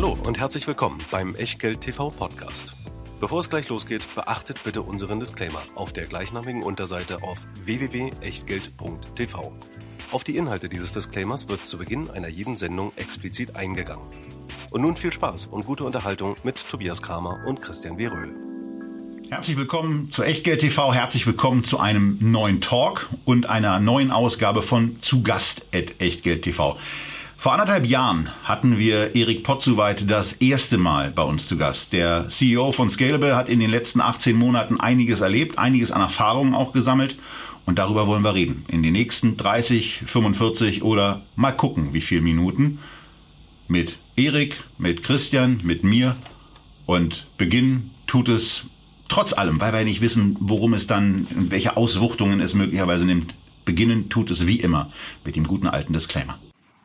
Hallo und herzlich willkommen beim Echtgeld TV Podcast. Bevor es gleich losgeht, beachtet bitte unseren Disclaimer auf der gleichnamigen Unterseite auf www.echtgeld.tv. Auf die Inhalte dieses Disclaimers wird zu Beginn einer jeden Sendung explizit eingegangen. Und nun viel Spaß und gute Unterhaltung mit Tobias Kramer und Christian W. Röhl. Herzlich willkommen zu Echtgeld TV, herzlich willkommen zu einem neuen Talk und einer neuen Ausgabe von Zu Gast at Echtgeld TV. Vor anderthalb Jahren hatten wir Erik Potzuweit das erste Mal bei uns zu Gast. Der CEO von Scalable hat in den letzten 18 Monaten einiges erlebt, einiges an Erfahrungen auch gesammelt. Und darüber wollen wir reden. In den nächsten 30, 45 oder mal gucken, wie viele Minuten. Mit Erik, mit Christian, mit mir. Und beginnen tut es trotz allem, weil wir nicht wissen, worum es dann, welche Auswuchtungen es möglicherweise nimmt. Beginnen tut es wie immer mit dem guten alten Disclaimer.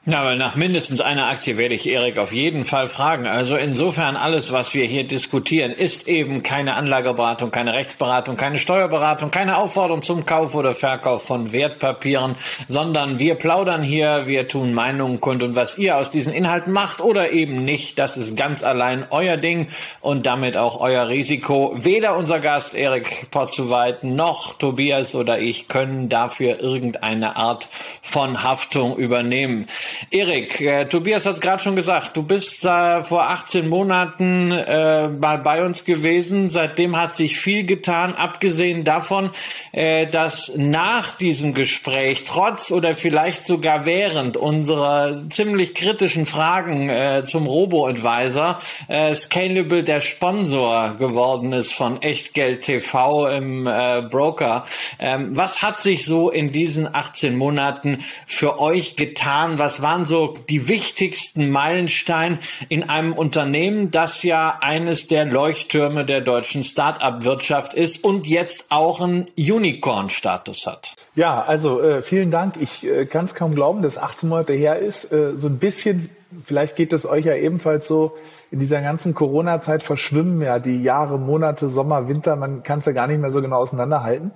Na, weil nach mindestens einer Aktie werde ich Erik auf jeden Fall fragen. Also insofern alles, was wir hier diskutieren, ist eben keine Anlageberatung, keine Rechtsberatung, keine Steuerberatung, keine Aufforderung zum Kauf oder Verkauf von Wertpapieren, sondern wir plaudern hier, wir tun Meinungen kund und was ihr aus diesen Inhalten macht oder eben nicht, das ist ganz allein euer Ding und damit auch euer Risiko. Weder unser Gast Erik Potzuweit noch Tobias oder ich können dafür irgendeine Art von Haftung übernehmen. Erik, äh, Tobias hat es gerade schon gesagt, du bist äh, vor 18 Monaten äh, mal bei uns gewesen. Seitdem hat sich viel getan, abgesehen davon, äh, dass nach diesem Gespräch, trotz oder vielleicht sogar während unserer ziemlich kritischen Fragen äh, zum Robo-Advisor, äh, Scalable der Sponsor geworden ist von Echtgeld TV im äh, Broker. Ähm, was hat sich so in diesen 18 Monaten für euch getan? Was waren so die wichtigsten Meilensteine in einem Unternehmen, das ja eines der Leuchttürme der deutschen Start-up-Wirtschaft ist und jetzt auch einen Unicorn-Status hat? Ja, also äh, vielen Dank. Ich äh, kann es kaum glauben, dass 18 Monate her ist. Äh, so ein bisschen, vielleicht geht es euch ja ebenfalls so, in dieser ganzen Corona-Zeit verschwimmen ja die Jahre, Monate, Sommer, Winter. Man kann es ja gar nicht mehr so genau auseinanderhalten.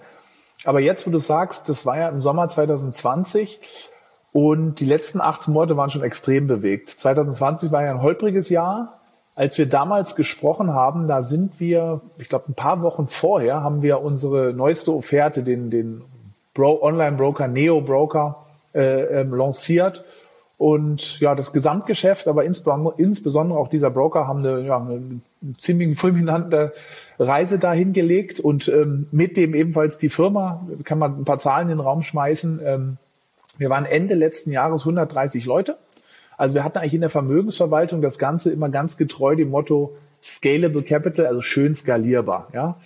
Aber jetzt, wo du sagst, das war ja im Sommer 2020 und die letzten 18 Monate waren schon extrem bewegt. 2020 war ja ein holpriges Jahr. Als wir damals gesprochen haben, da sind wir, ich glaube, ein paar Wochen vorher haben wir unsere neueste Offerte, den, den Bro Online-Broker, Neo-Broker, äh, ähm, lanciert. Und ja, das Gesamtgeschäft, aber insbesondere, auch dieser Broker haben eine, ja, eine ziemlich fulminante Reise dahin gelegt und ähm, mit dem ebenfalls die Firma, kann man ein paar Zahlen in den Raum schmeißen, ähm, wir waren Ende letzten Jahres 130 Leute. Also wir hatten eigentlich in der Vermögensverwaltung das Ganze immer ganz getreu dem Motto Scalable Capital, also schön skalierbar. Ja?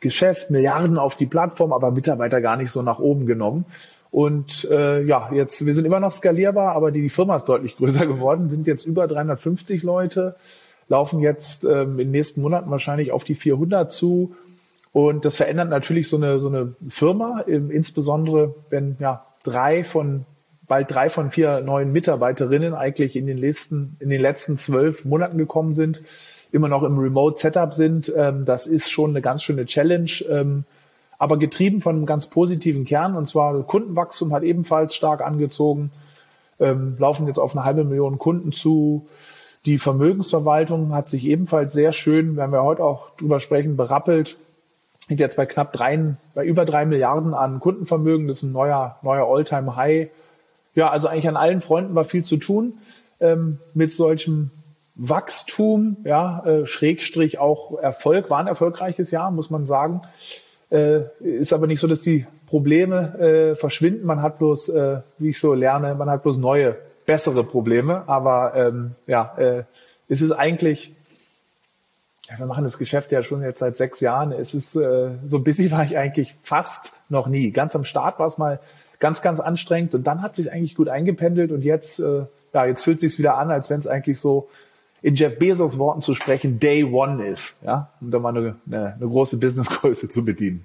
Geschäft, Milliarden auf die Plattform, aber Mitarbeiter gar nicht so nach oben genommen. Und äh, ja, jetzt, wir sind immer noch skalierbar, aber die Firma ist deutlich größer geworden, sind jetzt über 350 Leute, laufen jetzt ähm, in den nächsten Monaten wahrscheinlich auf die 400 zu. Und das verändert natürlich so eine, so eine Firma, insbesondere wenn ja drei von bald drei von vier neuen Mitarbeiterinnen eigentlich in den letzten, in den letzten zwölf Monaten gekommen sind, immer noch im Remote-Setup sind. Ähm, das ist schon eine ganz schöne Challenge, ähm, aber getrieben von einem ganz positiven Kern. Und zwar Kundenwachstum hat ebenfalls stark angezogen, ähm, laufen jetzt auf eine halbe Million Kunden zu. Die Vermögensverwaltung hat sich ebenfalls sehr schön, werden wir heute auch drüber sprechen, berappelt sind jetzt bei knapp drei, bei über drei Milliarden an Kundenvermögen. Das ist ein neuer, neuer All-Time-High. Ja, also eigentlich an allen Fronten war viel zu tun ähm, mit solchem Wachstum, ja, äh, Schrägstrich auch Erfolg, war ein erfolgreiches Jahr, muss man sagen. Äh, ist aber nicht so, dass die Probleme äh, verschwinden. Man hat bloß, äh, wie ich so lerne, man hat bloß neue, bessere Probleme. Aber ähm, ja, äh, es ist eigentlich ja, wir machen das Geschäft ja schon jetzt seit sechs Jahren. Es ist äh, so busy war ich eigentlich fast noch nie. Ganz am Start war es mal ganz, ganz anstrengend und dann hat sich eigentlich gut eingependelt und jetzt, äh, ja, jetzt fühlt sich wieder an, als wenn es eigentlich so in Jeff Bezos Worten zu sprechen, Day One ist, ja, um da mal eine, eine, eine große Businessgröße zu bedienen.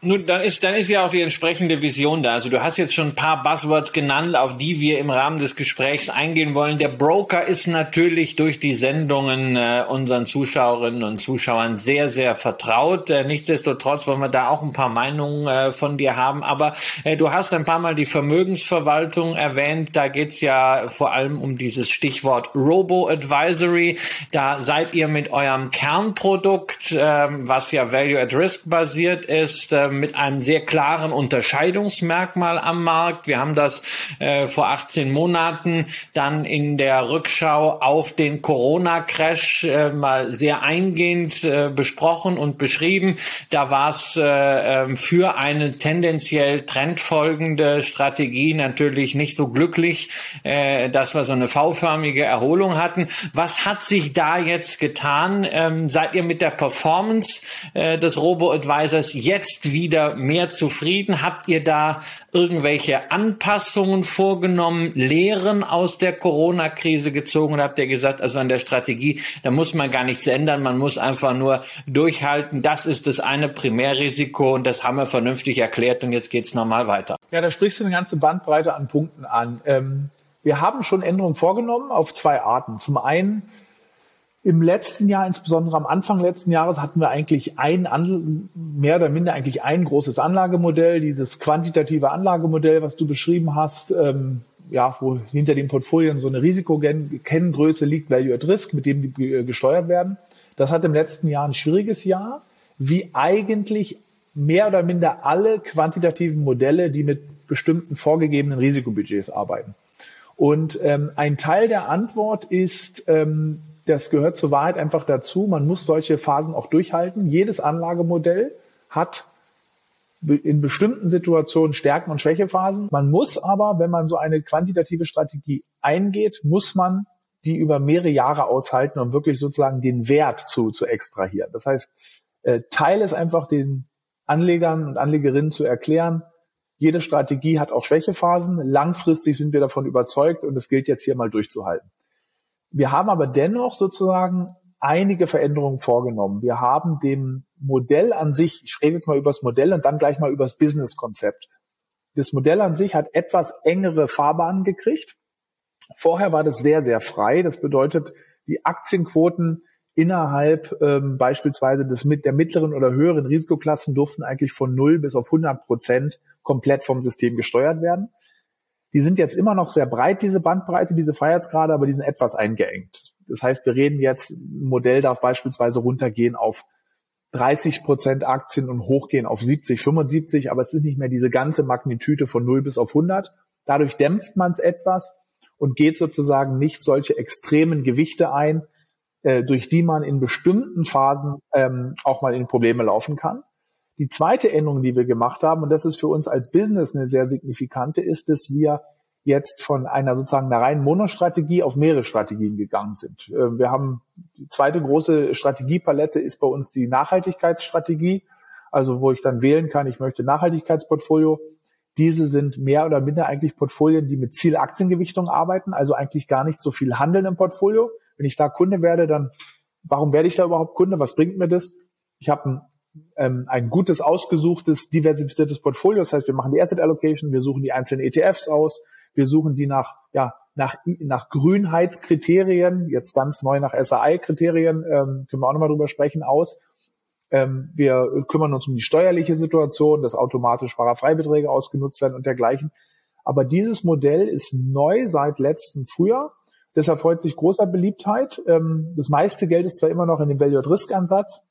Nun, dann ist, dann ist ja auch die entsprechende Vision da. Also du hast jetzt schon ein paar Buzzwords genannt, auf die wir im Rahmen des Gesprächs eingehen wollen. Der Broker ist natürlich durch die Sendungen äh, unseren Zuschauerinnen und Zuschauern sehr, sehr vertraut. Äh, nichtsdestotrotz wollen wir da auch ein paar Meinungen äh, von dir haben. Aber äh, du hast ein paar Mal die Vermögensverwaltung erwähnt. Da geht's ja vor allem um dieses Stichwort Robo-Advisory. Da seid ihr mit eurem Kernprodukt, äh, was ja Value at Risk basiert ist, äh, mit einem sehr klaren Unterscheidungsmerkmal am Markt. Wir haben das äh, vor 18 Monaten dann in der Rückschau auf den Corona-Crash äh, mal sehr eingehend äh, besprochen und beschrieben. Da war es äh, ähm, für eine tendenziell trendfolgende Strategie natürlich nicht so glücklich, äh, dass wir so eine V-förmige Erholung hatten. Was hat sich da jetzt getan? Ähm, seid ihr mit der Performance äh, des Robo-Advisors jetzt wieder wieder mehr zufrieden? Habt ihr da irgendwelche Anpassungen vorgenommen, Lehren aus der Corona-Krise gezogen habt ihr gesagt, also an der Strategie, da muss man gar nichts ändern, man muss einfach nur durchhalten. Das ist das eine Primärrisiko und das haben wir vernünftig erklärt und jetzt geht's normal weiter. Ja, da sprichst du eine ganze Bandbreite an Punkten an. Ähm, wir haben schon Änderungen vorgenommen auf zwei Arten. Zum einen im letzten Jahr, insbesondere am Anfang letzten Jahres, hatten wir eigentlich ein, mehr oder minder eigentlich ein großes Anlagemodell, dieses quantitative Anlagemodell, was du beschrieben hast, ähm, ja, wo hinter den Portfolien so eine Risikokenngröße liegt, Value at Risk, mit dem die gesteuert werden. Das hat im letzten Jahr ein schwieriges Jahr, wie eigentlich mehr oder minder alle quantitativen Modelle, die mit bestimmten vorgegebenen Risikobudgets arbeiten. Und ähm, ein Teil der Antwort ist, ähm, das gehört zur Wahrheit einfach dazu. Man muss solche Phasen auch durchhalten. Jedes Anlagemodell hat in bestimmten Situationen Stärken- und Schwächephasen. Man muss aber, wenn man so eine quantitative Strategie eingeht, muss man die über mehrere Jahre aushalten, um wirklich sozusagen den Wert zu, zu extrahieren. Das heißt, äh, Teil ist einfach den Anlegern und Anlegerinnen zu erklären, jede Strategie hat auch Schwächephasen. Langfristig sind wir davon überzeugt und es gilt jetzt hier mal durchzuhalten. Wir haben aber dennoch sozusagen einige Veränderungen vorgenommen. Wir haben dem Modell an sich, ich rede jetzt mal über das Modell und dann gleich mal über das Business-Konzept. Das Modell an sich hat etwas engere Fahrbahnen gekriegt. Vorher war das sehr, sehr frei. Das bedeutet, die Aktienquoten innerhalb ähm, beispielsweise des, mit der mittleren oder höheren Risikoklassen durften eigentlich von 0 bis auf 100 Prozent komplett vom System gesteuert werden. Die sind jetzt immer noch sehr breit, diese Bandbreite, diese Freiheitsgrade, aber die sind etwas eingeengt. Das heißt, wir reden jetzt, ein Modell darf beispielsweise runtergehen auf 30 Prozent Aktien und hochgehen auf 70, 75, aber es ist nicht mehr diese ganze Magnitüde von 0 bis auf 100. Dadurch dämpft man es etwas und geht sozusagen nicht solche extremen Gewichte ein, äh, durch die man in bestimmten Phasen ähm, auch mal in Probleme laufen kann. Die zweite Änderung, die wir gemacht haben, und das ist für uns als Business eine sehr signifikante, ist, dass wir jetzt von einer sozusagen einer reinen Monostrategie auf mehrere Strategien gegangen sind. Ähm, wir haben die zweite große Strategiepalette ist bei uns die Nachhaltigkeitsstrategie, also wo ich dann wählen kann, ich möchte Nachhaltigkeitsportfolio. Diese sind mehr oder minder eigentlich Portfolien, die mit Zielaktiengewichtung arbeiten, also eigentlich gar nicht so viel handeln im Portfolio. Wenn ich da Kunde werde, dann warum werde ich da überhaupt Kunde? Was bringt mir das? Ich habe ein ähm, ein gutes, ausgesuchtes, diversifiziertes Portfolio. Das heißt, wir machen die Asset Allocation, wir suchen die einzelnen ETFs aus, wir suchen die nach, ja, nach, nach Grünheitskriterien, jetzt ganz neu nach SAI-Kriterien, ähm, können wir auch nochmal drüber sprechen, aus. Ähm, wir kümmern uns um die steuerliche Situation, dass automatisch Sparerfreibeträge ausgenutzt werden und dergleichen. Aber dieses Modell ist neu seit letztem Frühjahr. Das erfreut sich großer Beliebtheit. Ähm, das meiste Geld ist zwar immer noch in dem Value-at-Risk-Ansatz,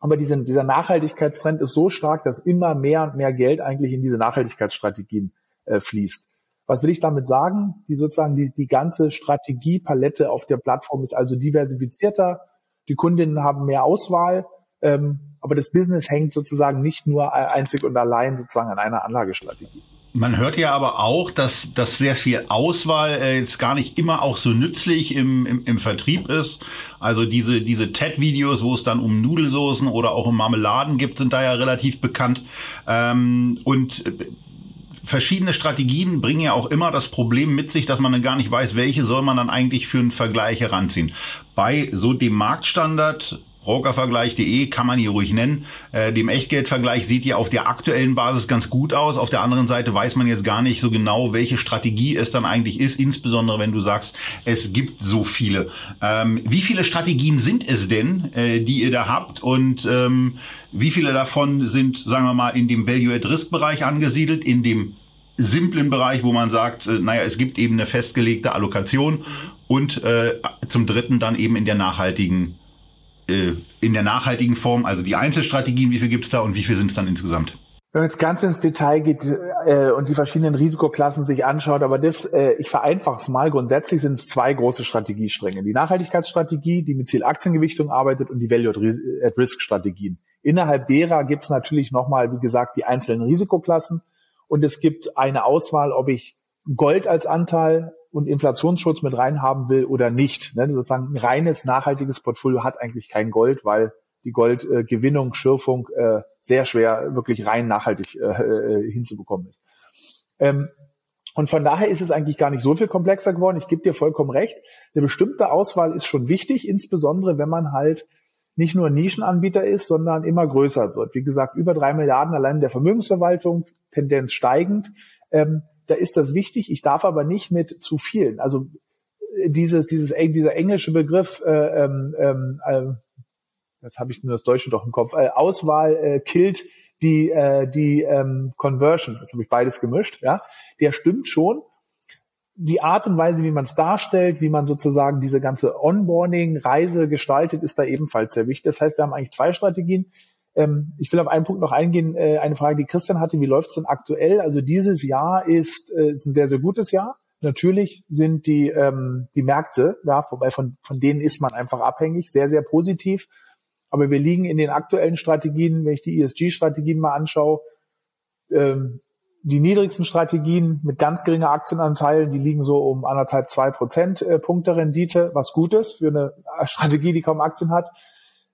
aber diesen, dieser Nachhaltigkeitstrend ist so stark, dass immer mehr und mehr Geld eigentlich in diese Nachhaltigkeitsstrategien äh, fließt. Was will ich damit sagen? Die sozusagen die, die ganze Strategiepalette auf der Plattform ist also diversifizierter. Die Kundinnen haben mehr Auswahl, ähm, aber das Business hängt sozusagen nicht nur einzig und allein sozusagen an einer Anlagestrategie. Man hört ja aber auch, dass, dass sehr viel Auswahl äh, jetzt gar nicht immer auch so nützlich im, im, im Vertrieb ist. Also diese, diese TED-Videos, wo es dann um Nudelsoßen oder auch um Marmeladen gibt, sind da ja relativ bekannt. Ähm, und äh, verschiedene Strategien bringen ja auch immer das Problem mit sich, dass man dann gar nicht weiß, welche soll man dann eigentlich für einen Vergleich heranziehen. Bei so dem Marktstandard Brokervergleich.de kann man hier ruhig nennen. Äh, dem Echtgeldvergleich sieht ja auf der aktuellen Basis ganz gut aus. Auf der anderen Seite weiß man jetzt gar nicht so genau, welche Strategie es dann eigentlich ist, insbesondere wenn du sagst, es gibt so viele. Ähm, wie viele Strategien sind es denn, äh, die ihr da habt und ähm, wie viele davon sind, sagen wir mal, in dem Value-at-Risk-Bereich angesiedelt, in dem simplen Bereich, wo man sagt, äh, naja, es gibt eben eine festgelegte Allokation und äh, zum dritten dann eben in der nachhaltigen äh, in der nachhaltigen Form, also die Einzelstrategien, wie viel gibt's da und wie viel sind es dann insgesamt? Wenn man jetzt ganz ins Detail geht äh, und die verschiedenen Risikoklassen sich anschaut, aber das, äh, ich vereinfache es mal, grundsätzlich sind es zwei große Strategiestränge. Die Nachhaltigkeitsstrategie, die mit Ziel Aktiengewichtung arbeitet und die Value-at-Risk-Strategien. Innerhalb derer gibt es natürlich nochmal, wie gesagt, die einzelnen Risikoklassen und es gibt eine Auswahl, ob ich Gold als Anteil und Inflationsschutz mit reinhaben will oder nicht. Ne? Sozusagen ein reines nachhaltiges Portfolio hat eigentlich kein Gold, weil die Goldgewinnung, äh, Schürfung äh, sehr schwer wirklich rein nachhaltig äh, äh, hinzubekommen ist. Ähm, und von daher ist es eigentlich gar nicht so viel komplexer geworden. Ich gebe dir vollkommen recht. Eine bestimmte Auswahl ist schon wichtig, insbesondere wenn man halt nicht nur Nischenanbieter ist, sondern immer größer wird. Wie gesagt, über drei Milliarden allein der Vermögensverwaltung, Tendenz steigend. Ähm, da ist das wichtig. Ich darf aber nicht mit zu vielen. Also äh, dieses, dieses, dieser englische Begriff, äh, ähm, ähm, äh, jetzt habe ich nur das Deutsche doch im Kopf, äh, Auswahl äh, killt die, äh, die ähm, Conversion. Jetzt habe ich beides gemischt, ja. Der stimmt schon. Die Art und Weise, wie man es darstellt, wie man sozusagen diese ganze Onboarding-Reise gestaltet, ist da ebenfalls sehr wichtig. Das heißt, wir haben eigentlich zwei Strategien. Ähm, ich will auf einen Punkt noch eingehen, äh, eine Frage, die Christian hatte, wie läuft es denn aktuell? Also dieses Jahr ist, äh, ist ein sehr, sehr gutes Jahr. Natürlich sind die, ähm, die Märkte, ja, wobei von, von denen ist man einfach abhängig, sehr, sehr positiv. Aber wir liegen in den aktuellen Strategien, wenn ich die ESG-Strategien mal anschaue, ähm, die niedrigsten Strategien mit ganz geringer Aktienanteilen, die liegen so um anderthalb, zwei Prozent äh, Punkte Rendite, was gut ist für eine Strategie, die kaum Aktien hat.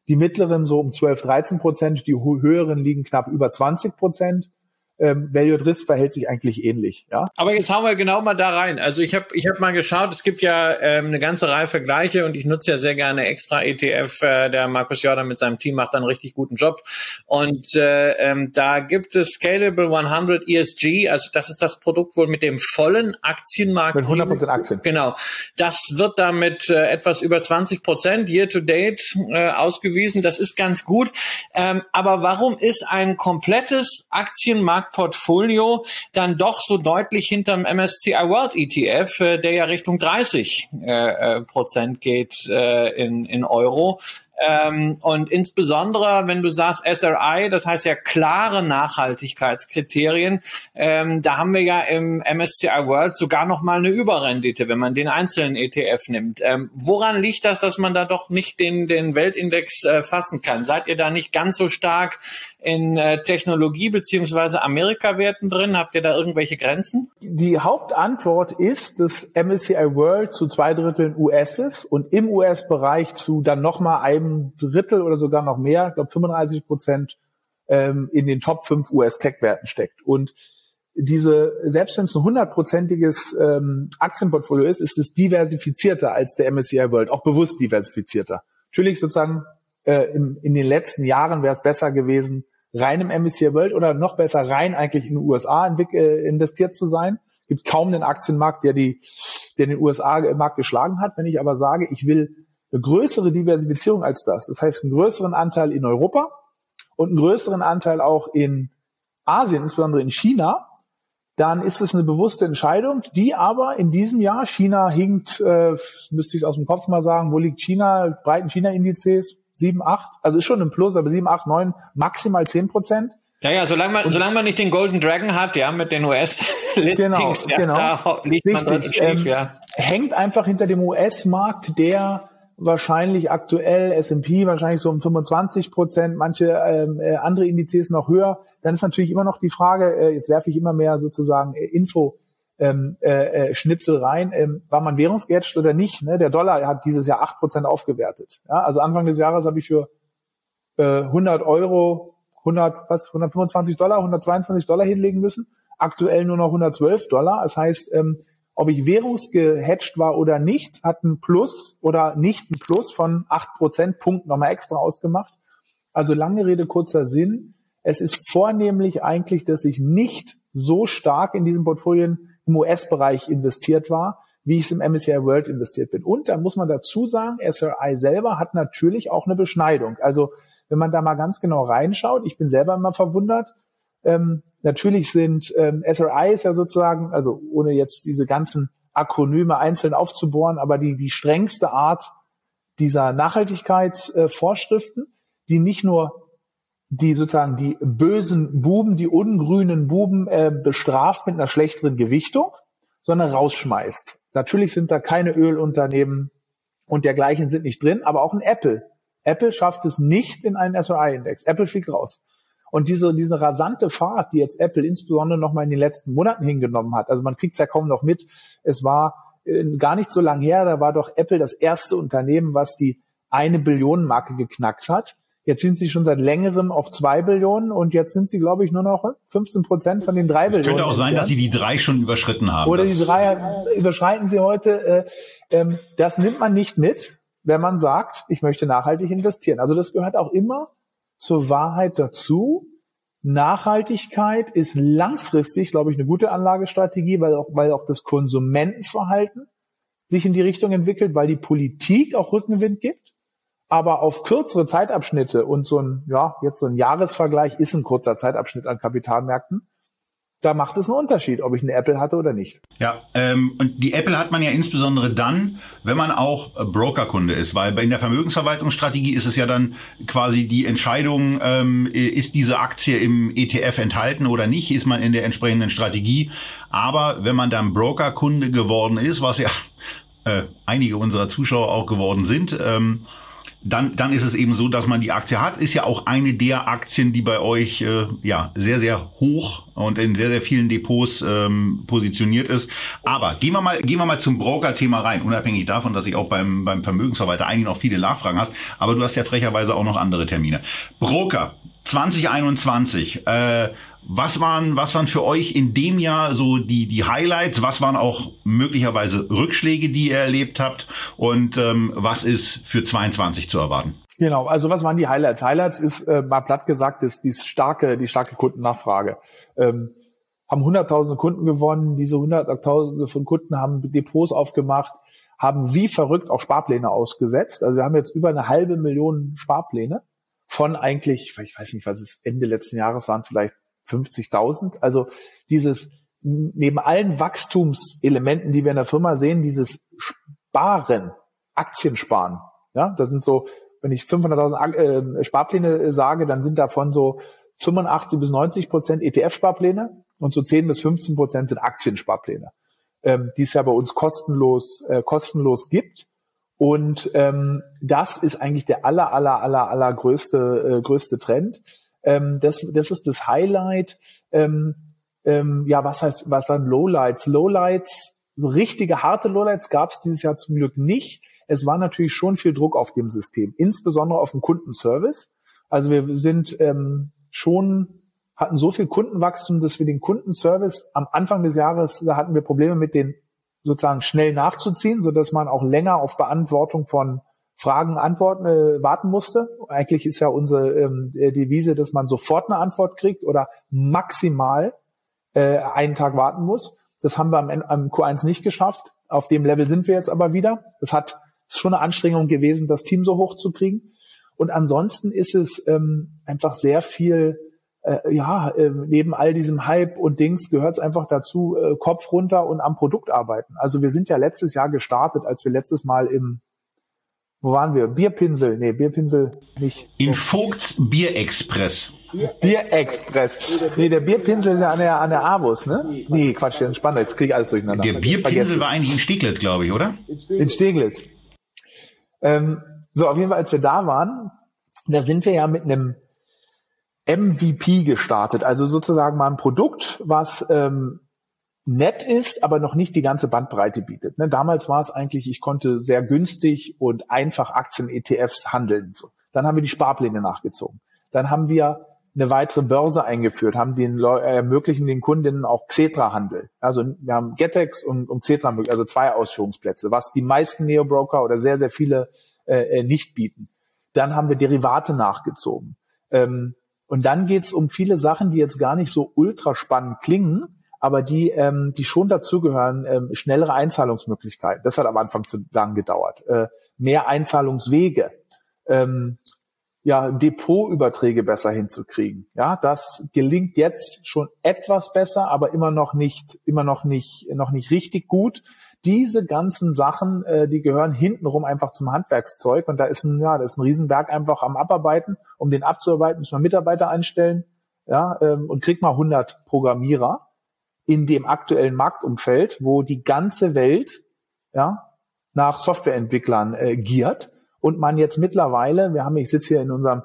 Die mittleren so um 12, 13 Prozent, die höheren liegen knapp über 20 Prozent ähm, Value at Risk verhält sich eigentlich ähnlich. Ja? Aber jetzt hauen wir genau mal da rein. Also ich habe ich hab mal geschaut, es gibt ja ähm, eine ganze Reihe Vergleiche und ich nutze ja sehr gerne extra ETF. Äh, der Markus Jordan mit seinem Team macht einen richtig guten Job. Und äh, ähm, da gibt es Scalable 100 ESG, also das ist das Produkt wohl mit dem vollen Aktienmarkt. Mit 100% Aktien. Genau. Das wird damit äh, etwas über 20 Prozent year to date äh, ausgewiesen. Das ist ganz gut. Ähm, aber warum ist ein komplettes Aktienmarkt Portfolio dann doch so deutlich hinterm MSCI World ETF, äh, der ja Richtung 30 äh, äh, Prozent geht äh, in, in Euro. Ähm, und insbesondere, wenn du sagst SRI, das heißt ja klare Nachhaltigkeitskriterien, ähm, da haben wir ja im MSCI World sogar noch mal eine Überrendite, wenn man den einzelnen ETF nimmt. Ähm, woran liegt das, dass man da doch nicht den, den Weltindex äh, fassen kann? Seid ihr da nicht ganz so stark in äh, Technologie beziehungsweise Amerika-Werten drin? Habt ihr da irgendwelche Grenzen? Die Hauptantwort ist, dass MSCI World zu zwei Dritteln US ist und im US-Bereich zu dann noch mal einem einem Drittel oder sogar noch mehr, ich glaube 35 Prozent, ähm, in den Top 5 US-Tech-Werten steckt. Und diese, selbst wenn es ein hundertprozentiges ähm, Aktienportfolio ist, ist es diversifizierter als der MSCI World, auch bewusst diversifizierter. Natürlich sozusagen äh, im, in den letzten Jahren wäre es besser gewesen, rein im MSCI World oder noch besser rein eigentlich in den USA äh, investiert zu sein. Es gibt kaum einen Aktienmarkt, der die, der den USA-Markt geschlagen hat. Wenn ich aber sage, ich will eine größere Diversifizierung als das. Das heißt, einen größeren Anteil in Europa und einen größeren Anteil auch in Asien, insbesondere in China, dann ist es eine bewusste Entscheidung, die aber in diesem Jahr, China hinkt, äh, müsste ich es aus dem Kopf mal sagen, wo liegt China, breiten China-Indizes, 7, 8, also ist schon ein Plus, aber 7, 8, 9, maximal 10 Prozent. Ja, ja, solange man, und, solange man nicht den Golden Dragon hat, ja, mit den US-Listings, genau, ja, genau. da liegt Richtig, man schief, ähm, ja. Hängt einfach hinter dem US-Markt, der wahrscheinlich aktuell S&P wahrscheinlich so um 25 Prozent, manche ähm, äh, andere Indizes noch höher. Dann ist natürlich immer noch die Frage, äh, jetzt werfe ich immer mehr sozusagen äh, Info ähm, äh, äh, Schnipsel rein, ähm, war man währungsgehatcht oder nicht? Ne? Der Dollar hat dieses Jahr acht Prozent aufgewertet. Ja? Also Anfang des Jahres habe ich für äh, 100 Euro 100, was, 125 Dollar, 122 Dollar hinlegen müssen. Aktuell nur noch 112 Dollar. Das heißt, ähm, ob ich währungsgehatcht war oder nicht, hat ein Plus oder nicht ein Plus von acht Prozentpunkten nochmal extra ausgemacht. Also lange Rede, kurzer Sinn. Es ist vornehmlich eigentlich, dass ich nicht so stark in diesen Portfolien im US-Bereich investiert war, wie ich es im MSCI World investiert bin. Und dann muss man dazu sagen, SRI selber hat natürlich auch eine Beschneidung. Also wenn man da mal ganz genau reinschaut, ich bin selber immer verwundert, ähm, natürlich sind ähm, SRIs ja sozusagen, also ohne jetzt diese ganzen Akronyme einzeln aufzubohren, aber die, die strengste Art dieser Nachhaltigkeitsvorschriften, die nicht nur die sozusagen die bösen Buben, die ungrünen Buben äh, bestraft mit einer schlechteren Gewichtung, sondern rausschmeißt. Natürlich sind da keine Ölunternehmen und dergleichen sind nicht drin, aber auch ein Apple. Apple schafft es nicht in einen SRI-Index. Apple fliegt raus. Und diese, diese rasante Fahrt, die jetzt Apple insbesondere noch mal in den letzten Monaten hingenommen hat, also man kriegt es ja kaum noch mit, es war äh, gar nicht so lang her, da war doch Apple das erste Unternehmen, was die eine Billionen Marke geknackt hat. Jetzt sind sie schon seit längerem auf zwei Billionen und jetzt sind sie, glaube ich, nur noch 15 Prozent von den drei Billionen. Könnte auch sein, dass sie die drei schon überschritten haben. Oder die drei überschreiten sie heute. Äh, ähm, das nimmt man nicht mit, wenn man sagt, ich möchte nachhaltig investieren. Also das gehört auch immer zur Wahrheit dazu. Nachhaltigkeit ist langfristig, glaube ich, eine gute Anlagestrategie, weil auch, weil auch das Konsumentenverhalten sich in die Richtung entwickelt, weil die Politik auch Rückenwind gibt. Aber auf kürzere Zeitabschnitte und so ein, ja, jetzt so ein Jahresvergleich ist ein kurzer Zeitabschnitt an Kapitalmärkten, da macht es einen Unterschied, ob ich eine Apple hatte oder nicht. Ja, ähm, und die Apple hat man ja insbesondere dann, wenn man auch Brokerkunde ist, weil in der Vermögensverwaltungsstrategie ist es ja dann quasi die Entscheidung, ähm, ist diese Aktie im ETF enthalten oder nicht, ist man in der entsprechenden Strategie. Aber wenn man dann Brokerkunde geworden ist, was ja äh, einige unserer Zuschauer auch geworden sind, ähm, dann, dann ist es eben so, dass man die Aktie hat. Ist ja auch eine der Aktien, die bei euch äh, ja sehr, sehr hoch und in sehr, sehr vielen Depots ähm, positioniert ist. Aber gehen wir mal, gehen wir mal zum Broker-Thema rein, unabhängig davon, dass ich auch beim, beim Vermögensverwalter eigentlich noch viele Nachfragen hast. Aber du hast ja frecherweise auch noch andere Termine. Broker 2021. Äh, was waren, was waren für euch in dem Jahr so die, die Highlights? Was waren auch möglicherweise Rückschläge, die ihr erlebt habt? Und ähm, was ist für 22 zu erwarten? Genau, also was waren die Highlights? Highlights ist äh, mal platt gesagt, ist die starke, die starke Kundennachfrage. Ähm, haben hunderttausende Kunden gewonnen, diese hunderttausende von Kunden haben Depots aufgemacht, haben wie verrückt auch Sparpläne ausgesetzt. Also wir haben jetzt über eine halbe Million Sparpläne von eigentlich, ich weiß nicht, was es Ende letzten Jahres waren, es vielleicht 50.000. Also dieses, neben allen Wachstumselementen, die wir in der Firma sehen, dieses Sparen, Aktiensparen. Ja, das sind so, wenn ich 500.000 äh, Sparpläne sage, dann sind davon so 85 bis 90 Prozent ETF-Sparpläne und so 10 bis 15 Prozent sind Aktiensparpläne, ähm, die es ja bei uns kostenlos, äh, kostenlos gibt. Und ähm, das ist eigentlich der aller, aller, aller, aller größte, äh, größte Trend. Ähm, das, das ist das Highlight. Ähm, ähm, ja, was heißt, was waren Lowlights? Lowlights, so richtige harte Lowlights gab es dieses Jahr zum Glück nicht. Es war natürlich schon viel Druck auf dem System, insbesondere auf dem Kundenservice. Also wir sind ähm, schon hatten so viel Kundenwachstum, dass wir den Kundenservice am Anfang des Jahres, da hatten wir Probleme mit den sozusagen schnell nachzuziehen, so dass man auch länger auf Beantwortung von Fragen, Antworten äh, warten musste. Eigentlich ist ja unsere ähm, Devise, dass man sofort eine Antwort kriegt oder maximal äh, einen Tag warten muss. Das haben wir am, am Q1 nicht geschafft. Auf dem Level sind wir jetzt aber wieder. Das hat ist schon eine Anstrengung gewesen, das Team so hoch zu kriegen. Und ansonsten ist es ähm, einfach sehr viel, äh, ja, äh, neben all diesem Hype und Dings gehört es einfach dazu, äh, Kopf runter und am Produkt arbeiten. Also wir sind ja letztes Jahr gestartet, als wir letztes Mal im wo waren wir? Bierpinsel? Nee, Bierpinsel nicht. In Vogts Bierexpress. Bierexpress. Nee, der Bierpinsel ist ja an der, an der Avus, ne? Nee, Quatsch, der entspannt. Jetzt kriege ich alles durcheinander. Der Bierpinsel war eigentlich in Steglitz, glaube ich, oder? In Steglitz. Ähm, so, auf jeden Fall, als wir da waren, da sind wir ja mit einem MVP gestartet. Also sozusagen mal ein Produkt, was ähm, nett ist, aber noch nicht die ganze Bandbreite bietet. Ne, damals war es eigentlich, ich konnte sehr günstig und einfach Aktien-ETFs handeln. So. Dann haben wir die Sparpläne nachgezogen. Dann haben wir eine weitere Börse eingeführt, haben den ermöglichen den Kundinnen auch Xetra-Handel. Also wir haben Getex und, und Xetra, also zwei Ausführungsplätze, was die meisten Neo-Broker oder sehr, sehr viele äh, äh, nicht bieten. Dann haben wir Derivate nachgezogen. Ähm, und dann geht's um viele Sachen, die jetzt gar nicht so ultra spannend klingen, aber die, ähm, die schon dazugehören, ähm, schnellere Einzahlungsmöglichkeiten. Das hat am Anfang zu lang gedauert. Äh, mehr Einzahlungswege. Ähm, ja, Depotüberträge besser hinzukriegen. Ja, das gelingt jetzt schon etwas besser, aber immer noch nicht, immer noch nicht, noch nicht richtig gut. Diese ganzen Sachen, äh, die gehören hintenrum einfach zum Handwerkszeug und da ist ein, ja, da ist ein Riesenberg einfach am Abarbeiten. Um den abzuarbeiten, muss man Mitarbeiter einstellen, ja, ähm, und kriegt mal 100 Programmierer in dem aktuellen Marktumfeld, wo die ganze Welt, ja, nach Softwareentwicklern äh, giert und man jetzt mittlerweile, wir haben, ich sitze hier in unserem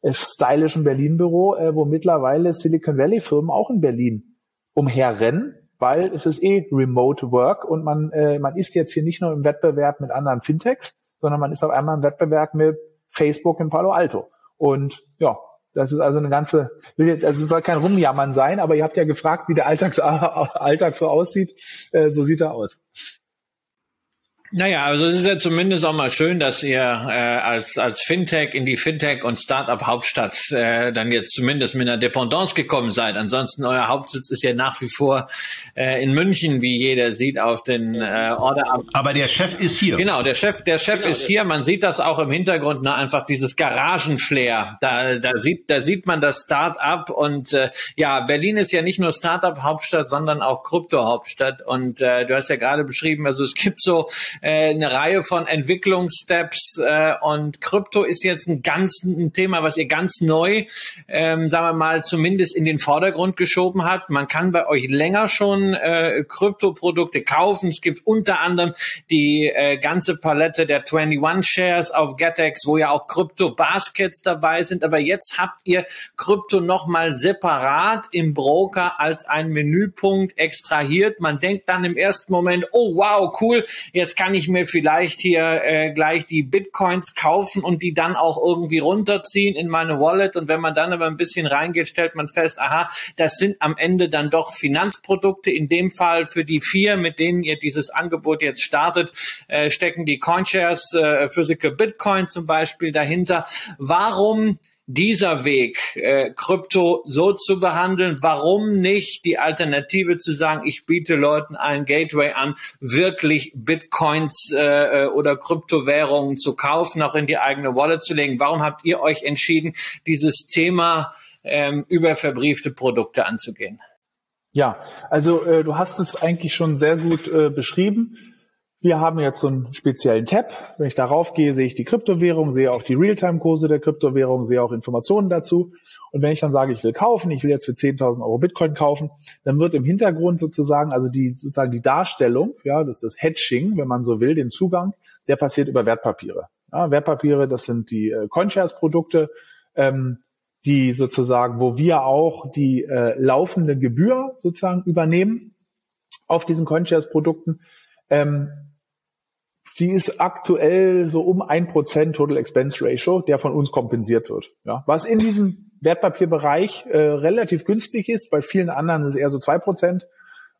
äh, stylischen Berlin-Büro, äh, wo mittlerweile Silicon Valley-Firmen auch in Berlin umherrennen, weil es ist eh Remote Work und man, äh, man ist jetzt hier nicht nur im Wettbewerb mit anderen Fintechs, sondern man ist auf einmal im Wettbewerb mit Facebook in Palo Alto. Und ja, das ist also eine ganze, es soll kein Rumjammern sein, aber ihr habt ja gefragt, wie der Alltag so, Alltag so aussieht. Äh, so sieht er aus. Naja, also es ist ja zumindest auch mal schön, dass ihr äh, als, als Fintech in die Fintech- und Startup-Hauptstadt äh, dann jetzt zumindest mit einer Dependance gekommen seid. Ansonsten euer Hauptsitz ist ja nach wie vor äh, in München, wie jeder sieht auf den äh, Order. Aber der Chef ist hier. Genau, der Chef, der Chef genau, ist hier. Man sieht das auch im Hintergrund, ne, einfach dieses Garagenflair. Da, da sieht, da sieht man das Startup und äh, ja, Berlin ist ja nicht nur Startup-Hauptstadt, sondern auch Krypto-Hauptstadt. Und äh, du hast ja gerade beschrieben, also es gibt so äh, eine Reihe von Entwicklungssteps äh, und Krypto ist jetzt ein ganz ein Thema, was ihr ganz neu, ähm, sagen wir mal, zumindest in den Vordergrund geschoben hat. Man kann bei euch länger schon äh, Kryptoprodukte kaufen. Es gibt unter anderem die äh, ganze Palette der 21 Shares auf GetEx, wo ja auch Krypto-Baskets dabei sind. Aber jetzt habt ihr Krypto nochmal separat im Broker als ein Menüpunkt extrahiert. Man denkt dann im ersten Moment, oh wow, cool, jetzt kann kann ich mir vielleicht hier äh, gleich die Bitcoins kaufen und die dann auch irgendwie runterziehen in meine Wallet. Und wenn man dann aber ein bisschen reingeht, stellt man fest, aha, das sind am Ende dann doch Finanzprodukte. In dem Fall für die vier, mit denen ihr dieses Angebot jetzt startet, äh, stecken die Coinshares, äh, Physical Bitcoin zum Beispiel dahinter. Warum dieser Weg, äh, Krypto so zu behandeln, warum nicht die Alternative zu sagen, ich biete Leuten ein Gateway an, wirklich Bitcoins äh, äh, oder Kryptowährungen zu kaufen, auch in die eigene Wallet zu legen? Warum habt ihr euch entschieden, dieses Thema ähm, über verbriefte Produkte anzugehen? Ja, also äh, du hast es eigentlich schon sehr gut äh, beschrieben. Wir haben jetzt so einen speziellen Tab. Wenn ich darauf gehe, sehe ich die Kryptowährung, sehe auch die Realtime-Kurse der Kryptowährung, sehe auch Informationen dazu. Und wenn ich dann sage, ich will kaufen, ich will jetzt für 10.000 Euro Bitcoin kaufen, dann wird im Hintergrund sozusagen, also die, sozusagen die Darstellung, ja, das ist das Hedging, wenn man so will, den Zugang, der passiert über Wertpapiere. Ja, Wertpapiere, das sind die äh, Coinshares-Produkte, ähm, die sozusagen, wo wir auch die äh, laufende Gebühr sozusagen übernehmen auf diesen Coinshares-Produkten. Ähm, die ist aktuell so um ein Prozent Total Expense Ratio, der von uns kompensiert wird. Ja, was in diesem Wertpapierbereich äh, relativ günstig ist, bei vielen anderen ist es eher so zwei Prozent.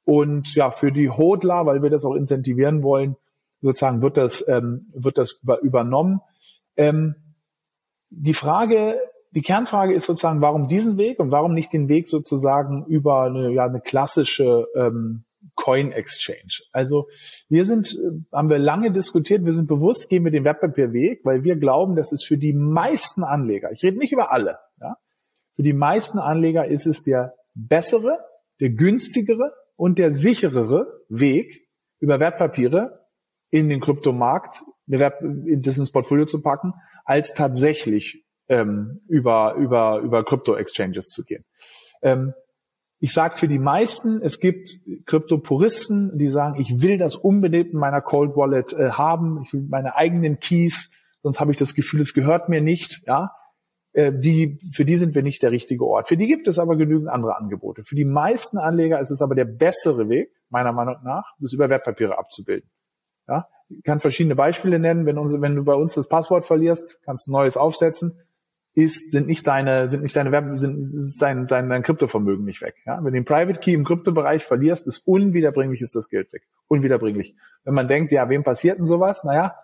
Und ja, für die Hodler, weil wir das auch incentivieren wollen, sozusagen wird das ähm, wird das über, übernommen. Ähm, die Frage, die Kernfrage ist sozusagen, warum diesen Weg und warum nicht den Weg sozusagen über eine, ja, eine klassische ähm, Coin Exchange. Also wir sind, äh, haben wir lange diskutiert, wir sind bewusst, gehen wir den Wertpapierweg, weil wir glauben, dass es für die meisten Anleger, ich rede nicht über alle, ja, für die meisten Anleger ist es der bessere, der günstigere und der sicherere Weg, über Wertpapiere in den Kryptomarkt, in das Portfolio zu packen, als tatsächlich ähm, über, über, über Krypto-Exchanges zu gehen. Ähm, ich sage für die meisten, es gibt Kryptopuristen, die sagen, ich will das unbedingt in meiner Cold Wallet äh, haben, ich will meine eigenen Keys, sonst habe ich das Gefühl, es gehört mir nicht. Ja, äh, die, für die sind wir nicht der richtige Ort. Für die gibt es aber genügend andere Angebote. Für die meisten Anleger ist es aber der bessere Weg, meiner Meinung nach, das über Wertpapiere abzubilden. Ja, ich kann verschiedene Beispiele nennen. Wenn, unsere, wenn du bei uns das Passwort verlierst, kannst du ein neues aufsetzen. Ist, sind nicht deine, sind nicht deine Web, sind, ist dein, dein, dein Kryptovermögen nicht weg. Ja? Wenn du den Private Key im Kryptobereich verlierst, ist unwiederbringlich ist das Geld weg. Unwiederbringlich. Wenn man denkt, ja, wem passiert denn sowas? Naja,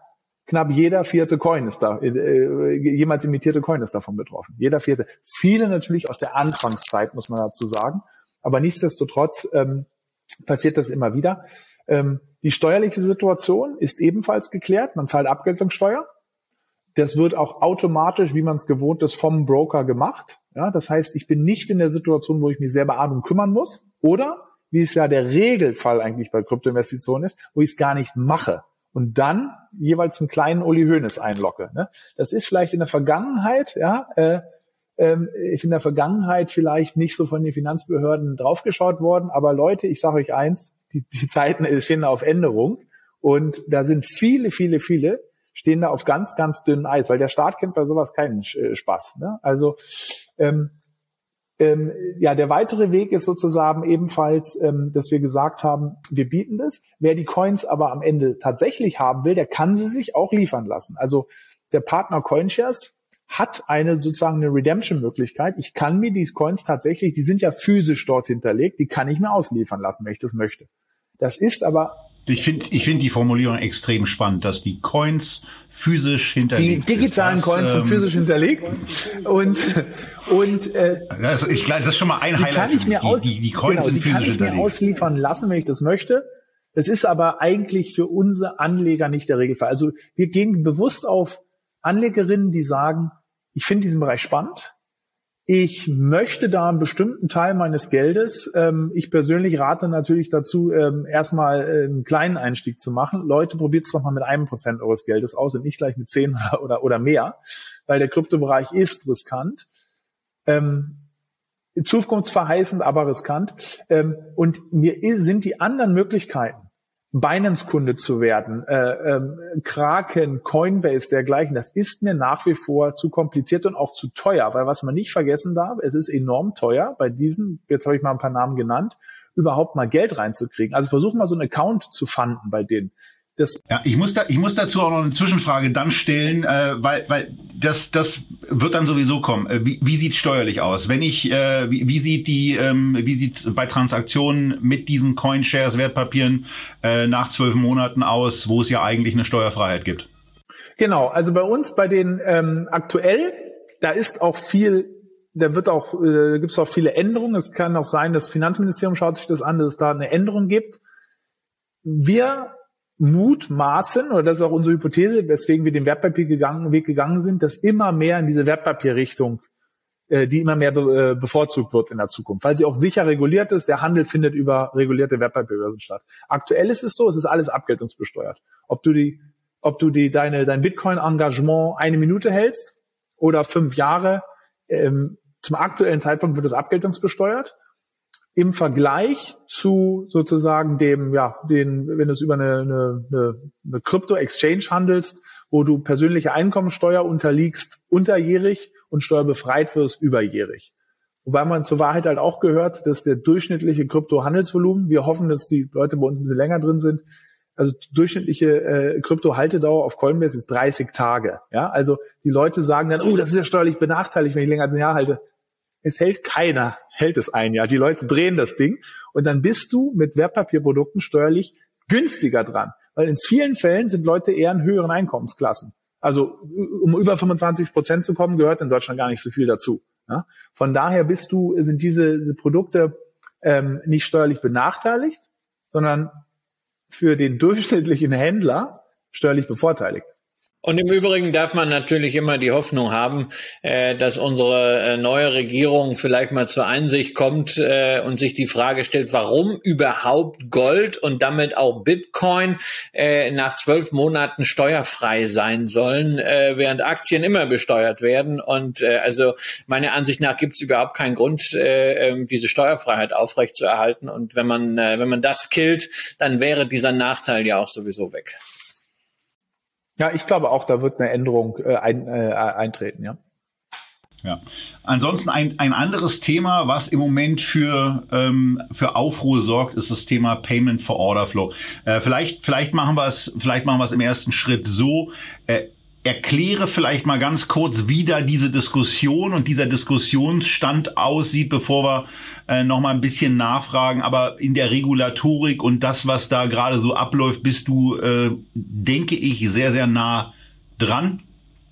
knapp jeder vierte Coin ist da, äh, jemals imitierte Coin ist davon betroffen. Jeder vierte. Viele natürlich aus der Anfangszeit, muss man dazu sagen. Aber nichtsdestotrotz ähm, passiert das immer wieder. Ähm, die steuerliche Situation ist ebenfalls geklärt. Man zahlt Abgeltungssteuer. Das wird auch automatisch, wie man es gewohnt ist, vom Broker gemacht. Ja, das heißt, ich bin nicht in der Situation, wo ich mich selber darum kümmern muss. Oder, wie es ja der Regelfall eigentlich bei Kryptoinvestitionen ist, wo ich es gar nicht mache. Und dann jeweils einen kleinen Uli Hoeneß einlocke. Ne? Das ist vielleicht in der Vergangenheit, ja, äh, ähm, in der Vergangenheit vielleicht nicht so von den Finanzbehörden draufgeschaut worden. Aber Leute, ich sage euch eins, die, die Zeiten stehen auf Änderung. Und da sind viele, viele, viele, stehen da auf ganz, ganz dünnem Eis, weil der Staat kennt bei sowas keinen äh, Spaß. Ne? Also ähm, ähm, ja, der weitere Weg ist sozusagen ebenfalls, ähm, dass wir gesagt haben, wir bieten das. Wer die Coins aber am Ende tatsächlich haben will, der kann sie sich auch liefern lassen. Also der Partner CoinShares hat eine sozusagen eine Redemption-Möglichkeit. Ich kann mir die Coins tatsächlich, die sind ja physisch dort hinterlegt, die kann ich mir ausliefern lassen, wenn ich das möchte. Das ist aber ich finde ich finde die Formulierung extrem spannend, dass die Coins physisch hinterlegt Die digitalen das, Coins sind ähm, physisch hinterlegt und und äh, also ich glaube, das ist schon mal ein die Highlight. kann ich mir aus, die, die, die Coins genau, die sind kann physisch ich mir hinterlegt. ausliefern lassen, wenn ich das möchte. Es ist aber eigentlich für unsere Anleger nicht der Regelfall. Also wir gehen bewusst auf Anlegerinnen, die sagen, ich finde diesen Bereich spannend. Ich möchte da einen bestimmten Teil meines Geldes. Ähm, ich persönlich rate natürlich dazu, ähm, erstmal äh, einen kleinen Einstieg zu machen. Leute, probiert es doch mal mit einem Prozent eures Geldes aus und nicht gleich mit zehn oder, oder mehr, weil der Kryptobereich ist riskant. Ähm, zukunftsverheißend, aber riskant. Ähm, und mir sind die anderen Möglichkeiten, Binance-Kunde zu werden, äh, ähm, Kraken, Coinbase, dergleichen, das ist mir nach wie vor zu kompliziert und auch zu teuer, weil was man nicht vergessen darf, es ist enorm teuer, bei diesen, jetzt habe ich mal ein paar Namen genannt, überhaupt mal Geld reinzukriegen. Also versuch mal so einen Account zu fanden bei denen. Das Ja, ich muss da, ich muss dazu auch noch eine Zwischenfrage dann stellen, äh, weil, weil das, das wird dann sowieso kommen. Äh, Wie, wie sieht steuerlich aus? Wenn ich, äh, wie, wie sieht die, ähm, wie sieht bei Transaktionen mit diesen Coinshares, Wertpapieren äh, nach zwölf Monaten aus, wo es ja eigentlich eine Steuerfreiheit gibt? Genau, also bei uns, bei den ähm, aktuell, da ist auch viel, da wird auch, äh, gibt es auch viele Änderungen. Es kann auch sein, das Finanzministerium schaut sich das an, dass es da eine Änderung gibt. Wir mutmaßen, oder das ist auch unsere Hypothese, weswegen wir den Wertpapier gegangen, Weg gegangen sind, dass immer mehr in diese Wertpapierrichtung, äh, die immer mehr äh, bevorzugt wird in der Zukunft, weil sie auch sicher reguliert ist. Der Handel findet über regulierte Wertpapierbörsen statt. Aktuell ist es so, es ist alles abgeltungsbesteuert. Ob du die, ob du die deine dein Bitcoin-Engagement eine Minute hältst oder fünf Jahre, ähm, zum aktuellen Zeitpunkt wird es abgeltungsbesteuert im Vergleich zu sozusagen dem, ja, den, wenn du es über eine, eine, eine, eine Krypto-Exchange handelst, wo du persönliche Einkommensteuer unterliegst unterjährig und steuerbefreit wirst überjährig. Wobei man zur Wahrheit halt auch gehört, dass der durchschnittliche Krypto-Handelsvolumen, wir hoffen, dass die Leute bei uns ein bisschen länger drin sind, also durchschnittliche äh, Krypto-Haltedauer auf Coinbase ist 30 Tage. Ja, also die Leute sagen dann, oh, das ist ja steuerlich benachteiligt, wenn ich länger als ein Jahr halte. Es hält keiner, hält es ein Jahr. Die Leute drehen das Ding und dann bist du mit Wertpapierprodukten steuerlich günstiger dran. Weil in vielen Fällen sind Leute eher in höheren Einkommensklassen. Also um über 25 Prozent zu kommen, gehört in Deutschland gar nicht so viel dazu. Ja? Von daher bist du, sind diese, diese Produkte ähm, nicht steuerlich benachteiligt, sondern für den durchschnittlichen Händler steuerlich bevorteiligt. Und im Übrigen darf man natürlich immer die Hoffnung haben, äh, dass unsere äh, neue Regierung vielleicht mal zur Einsicht kommt äh, und sich die Frage stellt, warum überhaupt Gold und damit auch Bitcoin äh, nach zwölf Monaten steuerfrei sein sollen, äh, während Aktien immer besteuert werden. Und äh, also meiner Ansicht nach gibt es überhaupt keinen Grund, äh, ähm, diese Steuerfreiheit aufrechtzuerhalten. Und wenn man äh, wenn man das killt, dann wäre dieser Nachteil ja auch sowieso weg. Ja, ich glaube auch, da wird eine Änderung äh, ein, äh, eintreten, ja. Ja. Ansonsten ein, ein anderes Thema, was im Moment für, ähm, für Aufruhr sorgt, ist das Thema Payment for Order Flow. Äh, vielleicht, vielleicht machen wir es, vielleicht machen wir es im ersten Schritt so. Äh, erkläre vielleicht mal ganz kurz, wie da diese Diskussion und dieser Diskussionsstand aussieht, bevor wir äh, noch mal ein bisschen nachfragen. Aber in der Regulatorik und das, was da gerade so abläuft, bist du, äh, denke ich, sehr, sehr nah dran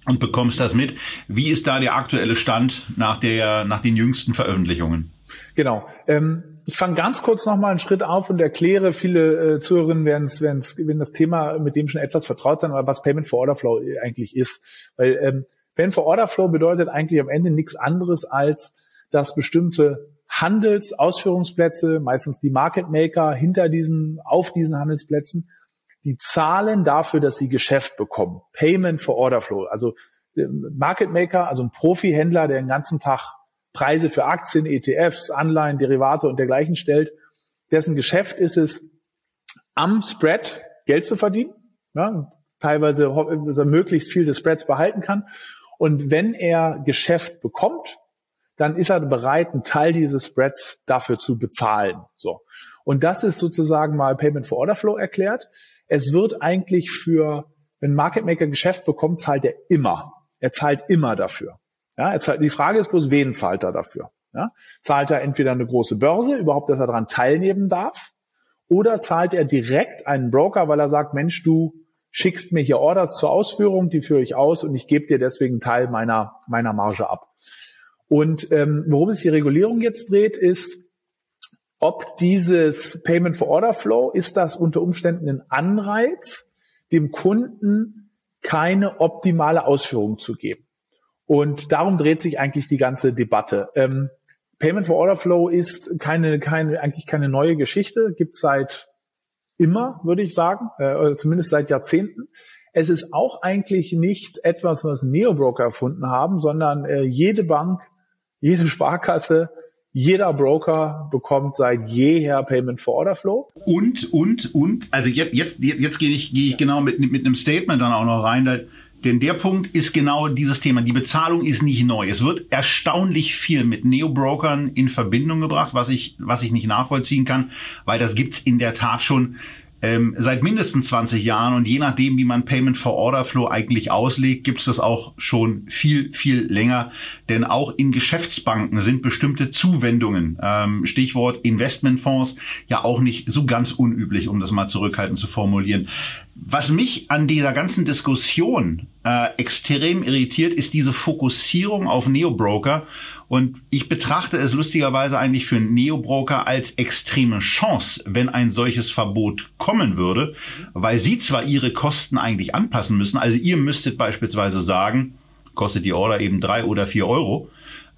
und bekommst das mit. Wie ist da der aktuelle Stand nach der, nach den jüngsten Veröffentlichungen? Genau. Ähm, ich fange ganz kurz noch mal einen Schritt auf und erkläre, viele äh, Zuhörerinnen werden es, wenn das Thema mit dem schon etwas vertraut sein, aber was Payment for Order Flow eigentlich ist. Weil ähm, Payment for Order Flow bedeutet eigentlich am Ende nichts anderes als, dass bestimmte Handelsausführungsplätze, meistens die Market Maker hinter diesen, auf diesen Handelsplätzen, die zahlen dafür, dass sie Geschäft bekommen. Payment for Order Flow. Also Market Maker, also ein Profi-Händler, der den ganzen Tag Preise für Aktien, ETFs, Anleihen, Derivate und dergleichen stellt, dessen Geschäft ist es, am Spread Geld zu verdienen, ja, teilweise er möglichst viel des Spreads behalten kann. Und wenn er Geschäft bekommt, dann ist er bereit, einen Teil dieses Spreads dafür zu bezahlen. So. Und das ist sozusagen mal Payment for Order Flow erklärt. Es wird eigentlich für, wenn Market Maker Geschäft bekommt, zahlt er immer. Er zahlt immer dafür. Ja, er zahlt, die Frage ist bloß, wen zahlt er dafür? Ja, zahlt er entweder eine große Börse, überhaupt, dass er daran teilnehmen darf, oder zahlt er direkt einen Broker, weil er sagt, Mensch, du schickst mir hier Orders zur Ausführung, die führe ich aus und ich gebe dir deswegen Teil meiner, meiner Marge ab. Und ähm, worum sich die Regulierung jetzt dreht, ist, ob dieses Payment for Order Flow, ist das unter Umständen ein Anreiz, dem Kunden keine optimale Ausführung zu geben. Und darum dreht sich eigentlich die ganze Debatte. Ähm, Payment for Order Flow ist keine, keine, eigentlich keine neue Geschichte, gibt seit immer, würde ich sagen, äh, oder zumindest seit Jahrzehnten. Es ist auch eigentlich nicht etwas, was Neobroker erfunden haben, sondern äh, jede Bank, jede Sparkasse, jeder Broker bekommt seit jeher Payment for Order Flow. Und, und, und, also jetzt, jetzt, jetzt gehe ich, gehe ich genau mit, mit einem Statement dann auch noch rein. Denn der Punkt ist genau dieses Thema. Die Bezahlung ist nicht neu. Es wird erstaunlich viel mit Neo-Brokern in Verbindung gebracht, was ich, was ich nicht nachvollziehen kann, weil das gibt's in der Tat schon ähm, seit mindestens 20 Jahren und je nachdem, wie man Payment for Order Flow eigentlich auslegt, gibt es das auch schon viel, viel länger. Denn auch in Geschäftsbanken sind bestimmte Zuwendungen, ähm, Stichwort Investmentfonds, ja auch nicht so ganz unüblich, um das mal zurückhaltend zu formulieren. Was mich an dieser ganzen Diskussion äh, extrem irritiert, ist diese Fokussierung auf Neobroker. Und ich betrachte es lustigerweise eigentlich für Neobroker als extreme Chance, wenn ein solches Verbot kommen würde, weil sie zwar ihre Kosten eigentlich anpassen müssen, also ihr müsstet beispielsweise sagen, kostet die Order eben drei oder vier Euro,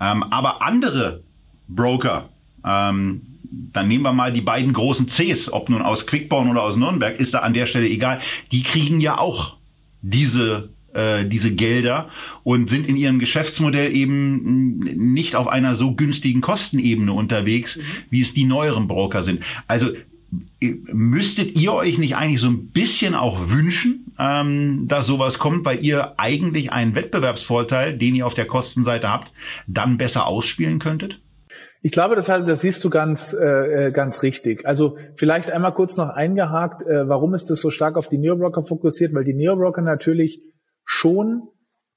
ähm, aber andere Broker, ähm, dann nehmen wir mal die beiden großen Cs, ob nun aus Quickborn oder aus Nürnberg, ist da an der Stelle egal, die kriegen ja auch diese äh, diese Gelder und sind in ihrem Geschäftsmodell eben nicht auf einer so günstigen Kostenebene unterwegs, mhm. wie es die neueren Broker sind. Also äh, müsstet ihr euch nicht eigentlich so ein bisschen auch wünschen, ähm, dass sowas kommt, weil ihr eigentlich einen Wettbewerbsvorteil, den ihr auf der Kostenseite habt, dann besser ausspielen könntet? Ich glaube, das, heißt, das siehst du ganz, äh, äh, ganz richtig. Also vielleicht einmal kurz noch eingehakt, äh, warum ist das so stark auf die Neobroker fokussiert? Weil die Neobroker natürlich schon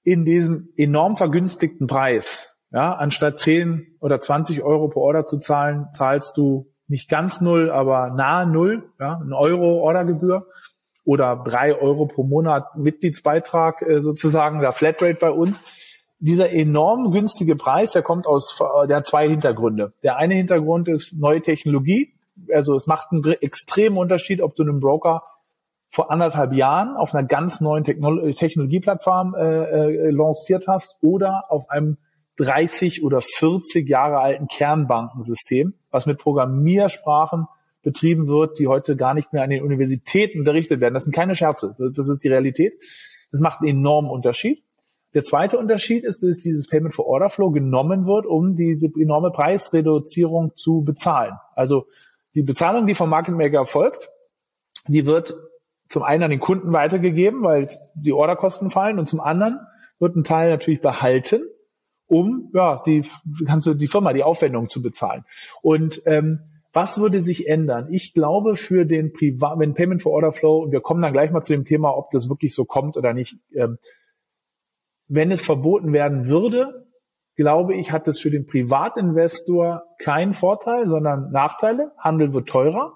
in diesem enorm vergünstigten Preis, ja, anstatt 10 oder 20 Euro pro Order zu zahlen, zahlst du nicht ganz null, aber nahe null, ja, ein Euro Ordergebühr oder drei Euro pro Monat Mitgliedsbeitrag äh, sozusagen, der Flatrate bei uns. Dieser enorm günstige Preis, der kommt aus, der hat zwei Hintergründe. Der eine Hintergrund ist neue Technologie. Also es macht einen extremen Unterschied, ob du einen Broker vor anderthalb Jahren auf einer ganz neuen Technolo Technologieplattform äh, äh, lanciert hast oder auf einem 30 oder 40 Jahre alten Kernbankensystem, was mit Programmiersprachen betrieben wird, die heute gar nicht mehr an den Universitäten unterrichtet werden. Das sind keine Scherze, das ist die Realität. Das macht einen enormen Unterschied. Der zweite Unterschied ist, dass dieses Payment for Order Flow genommen wird, um diese enorme Preisreduzierung zu bezahlen. Also die Bezahlung, die vom Market Maker erfolgt, die wird zum einen an den Kunden weitergegeben, weil die Orderkosten fallen und zum anderen wird ein Teil natürlich behalten, um ja die ganze die Firma die Aufwendung zu bezahlen. Und ähm, was würde sich ändern? Ich glaube für den Privat, wenn Payment for Order Flow und wir kommen dann gleich mal zu dem Thema, ob das wirklich so kommt oder nicht. Ähm, wenn es verboten werden würde, glaube ich, hat es für den Privatinvestor keinen Vorteil, sondern Nachteile. Handel wird teurer.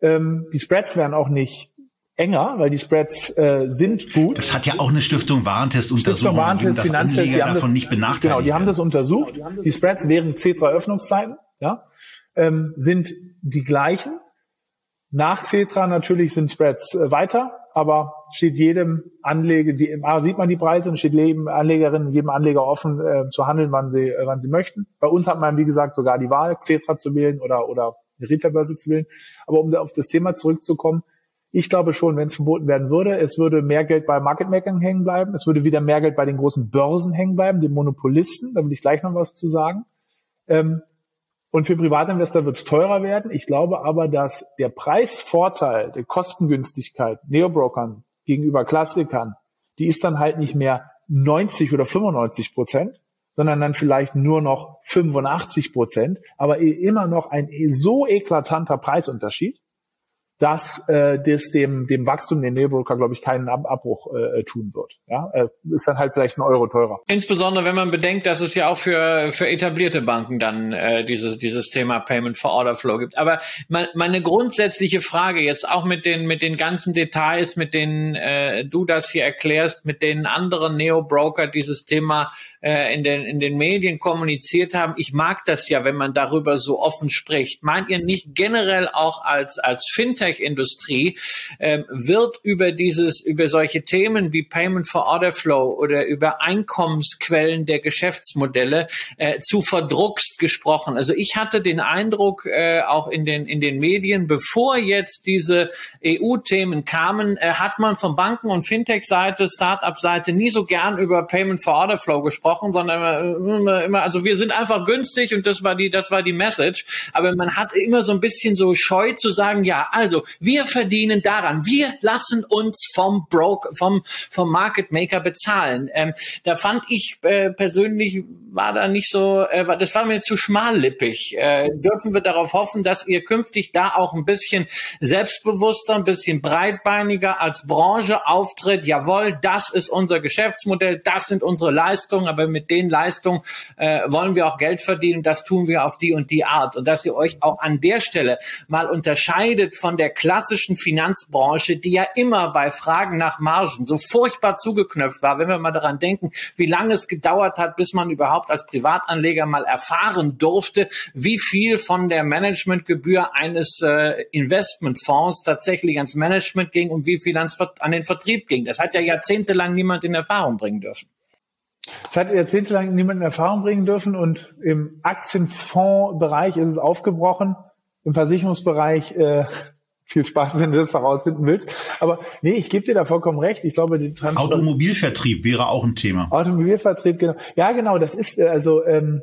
Ähm, die Spreads werden auch nicht enger, weil die Spreads äh, sind gut. Das hat ja auch eine Stiftung Warentest untersucht. Stiftung Warentest, Finanztest, die haben das nicht benachteiligt. Genau, die haben das untersucht. Die Spreads während C3 Öffnungszeiten, ja, ähm, sind die gleichen. Nach Cetra natürlich sind Spreads äh, weiter, aber steht jedem Anleger, die, A, sieht man die Preise und steht jedem Anlegerin, jedem Anleger offen äh, zu handeln, wann sie, äh, wann sie möchten. Bei uns hat man, wie gesagt, sogar die Wahl, Cetra zu wählen oder, oder eine Retailbörse zu wählen. Aber um auf das Thema zurückzukommen, ich glaube schon, wenn es verboten werden würde, es würde mehr Geld bei Market Makern hängen bleiben, es würde wieder mehr Geld bei den großen Börsen hängen bleiben, den Monopolisten, da will ich gleich noch was zu sagen. Ähm, und für Privatinvestor wird es teurer werden. Ich glaube aber, dass der Preisvorteil, der Kostengünstigkeit Neobrokern gegenüber Klassikern, die ist dann halt nicht mehr 90 oder 95 Prozent, sondern dann vielleicht nur noch 85 Prozent, aber immer noch ein so eklatanter Preisunterschied, dass äh, das dem, dem Wachstum der Neobroker, glaube ich, keinen Ab Abbruch äh, tun wird. Ja, äh, ist dann halt vielleicht ein Euro teurer. Insbesondere wenn man bedenkt, dass es ja auch für für etablierte Banken dann äh, dieses dieses Thema Payment for Order Flow gibt. Aber mein, meine grundsätzliche Frage jetzt auch mit den mit den ganzen Details, mit denen äh, du das hier erklärst, mit den anderen Neo-Broker dieses Thema äh, in den in den Medien kommuniziert haben. Ich mag das ja, wenn man darüber so offen spricht. Meint ihr nicht generell auch als als Fintech Fintech-Industrie äh, wird über dieses, über solche Themen wie Payment for Order Flow oder über Einkommensquellen der Geschäftsmodelle äh, zu verdruckst gesprochen. Also ich hatte den Eindruck, äh, auch in den, in den Medien, bevor jetzt diese EU-Themen kamen, äh, hat man von Banken- und Fintech-Seite, Start-up-Seite nie so gern über Payment for Order Flow gesprochen, sondern immer, immer, also wir sind einfach günstig und das war die, das war die Message. Aber man hat immer so ein bisschen so scheu zu sagen, ja, also also wir verdienen daran. Wir lassen uns vom Broker, vom, vom Market Maker bezahlen. Ähm, da fand ich äh, persönlich war da nicht so, äh, das war mir zu schmallippig. Äh, dürfen wir darauf hoffen, dass ihr künftig da auch ein bisschen selbstbewusster, ein bisschen breitbeiniger als Branche auftritt. Jawohl, das ist unser Geschäftsmodell, das sind unsere Leistungen, aber mit den Leistungen äh, wollen wir auch Geld verdienen. Das tun wir auf die und die Art. Und dass ihr euch auch an der Stelle mal unterscheidet von der klassischen Finanzbranche, die ja immer bei Fragen nach Margen so furchtbar zugeknöpft war, wenn wir mal daran denken, wie lange es gedauert hat, bis man überhaupt als Privatanleger mal erfahren durfte, wie viel von der Managementgebühr eines äh, Investmentfonds tatsächlich ans Management ging und wie viel ans, an den Vertrieb ging. Das hat ja jahrzehntelang niemand in Erfahrung bringen dürfen. Es hat jahrzehntelang niemand in Erfahrung bringen dürfen und im Aktienfondsbereich ist es aufgebrochen. Im Versicherungsbereich äh, viel Spaß, wenn du das herausfinden willst. Aber nee, ich gebe dir da vollkommen recht. Ich glaube, die Transfer Automobilvertrieb wäre auch ein Thema. Automobilvertrieb, genau. Ja, genau, das ist äh, also ähm,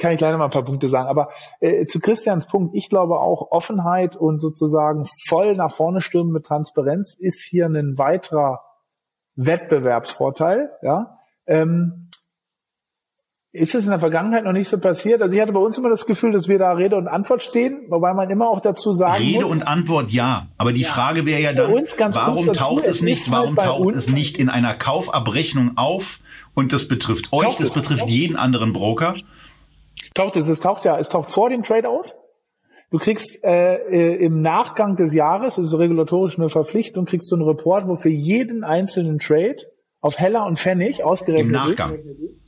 kann ich leider mal ein paar Punkte sagen. Aber äh, zu Christians Punkt, ich glaube auch Offenheit und sozusagen voll nach vorne stürmen mit Transparenz ist hier ein weiterer Wettbewerbsvorteil. Ja. Ähm, ist es in der Vergangenheit noch nicht so passiert? Also ich hatte bei uns immer das Gefühl, dass wir da Rede und Antwort stehen, wobei man immer auch dazu sagen Rede muss. und Antwort ja, aber die ja. Frage wäre ja dann, warum taucht es nicht, warum halt taucht es nicht in einer Kaufabrechnung auf und das betrifft euch, taucht das es, betrifft jeden anderen Broker? Taucht es, es taucht ja, es taucht vor dem Trade aus. Du kriegst äh, äh, im Nachgang des Jahres, also regulatorisch eine Verpflichtung, kriegst du einen Report, wo für jeden einzelnen Trade auf Heller und Pfennig ausgerechnet Im Nachgang. ist.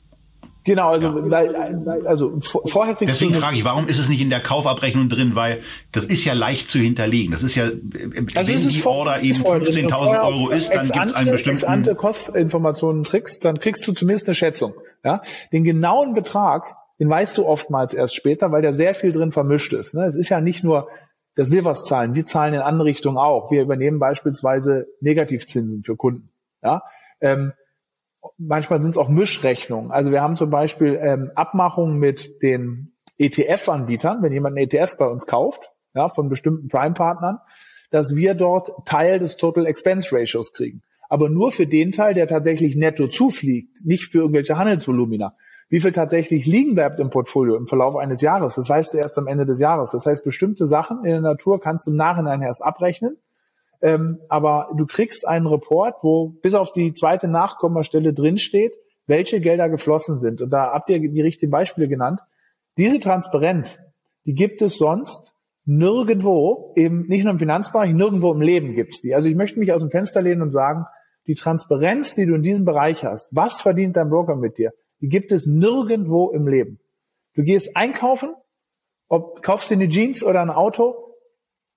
Genau, also, ja. weil, also vorher kriegst Deswegen du frage ich, warum ist es nicht in der Kaufabrechnung drin? Weil das ist ja leicht zu hinterlegen. Das ist ja, also wenn die Order eben 15.000 Euro ist, dann gibt es einen bestimmten... ante Kostinformationen kriegst, dann kriegst du zumindest eine Schätzung. Ja, Den genauen Betrag, den weißt du oftmals erst später, weil da sehr viel drin vermischt ist. Ne? Es ist ja nicht nur, dass wir was zahlen, wir zahlen in andere Richtungen auch. Wir übernehmen beispielsweise Negativzinsen für Kunden. Ja, ähm, manchmal sind es auch Mischrechnungen. Also wir haben zum Beispiel ähm, Abmachungen mit den ETF-Anbietern, wenn jemand einen ETF bei uns kauft, ja, von bestimmten Prime-Partnern, dass wir dort Teil des Total Expense Ratios kriegen. Aber nur für den Teil, der tatsächlich netto zufliegt, nicht für irgendwelche Handelsvolumina. Wie viel tatsächlich liegen bleibt im Portfolio im Verlauf eines Jahres, das weißt du erst am Ende des Jahres. Das heißt, bestimmte Sachen in der Natur kannst du im Nachhinein erst abrechnen. Ähm, aber du kriegst einen Report, wo bis auf die zweite Nachkommastelle drinsteht, welche Gelder geflossen sind. Und da habt ihr die richtigen Beispiele genannt. Diese Transparenz, die gibt es sonst nirgendwo, eben nicht nur im Finanzbereich, nirgendwo im Leben gibt's die. Also ich möchte mich aus dem Fenster lehnen und sagen, die Transparenz, die du in diesem Bereich hast, was verdient dein Broker mit dir, die gibt es nirgendwo im Leben. Du gehst einkaufen, ob kaufst du eine Jeans oder ein Auto,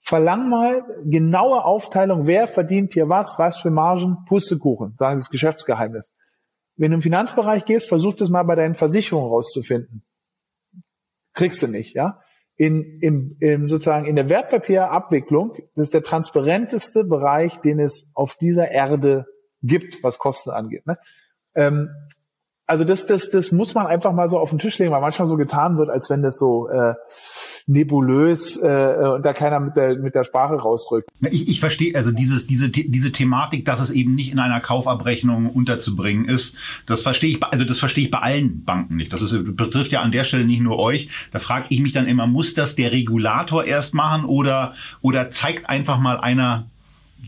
verlang mal genaue Aufteilung, wer verdient hier was, was für Margen, Pustekuchen, sagen Sie das Geschäftsgeheimnis. Wenn du im Finanzbereich gehst, versuch das mal bei deinen Versicherungen rauszufinden. Kriegst du nicht, ja? In, im, im, sozusagen in der Wertpapierabwicklung, das ist der transparenteste Bereich, den es auf dieser Erde gibt, was Kosten angeht. Ne? Ähm, also das, das, das muss man einfach mal so auf den Tisch legen, weil manchmal so getan wird, als wenn das so äh, nebulös äh, und da keiner mit der, mit der Sprache rausrückt. Ich, ich verstehe also dieses, diese, diese Thematik, dass es eben nicht in einer Kaufabrechnung unterzubringen ist, das verstehe ich, also das verstehe ich bei allen Banken nicht. Das ist, betrifft ja an der Stelle nicht nur euch. Da frage ich mich dann immer, muss das der Regulator erst machen oder, oder zeigt einfach mal einer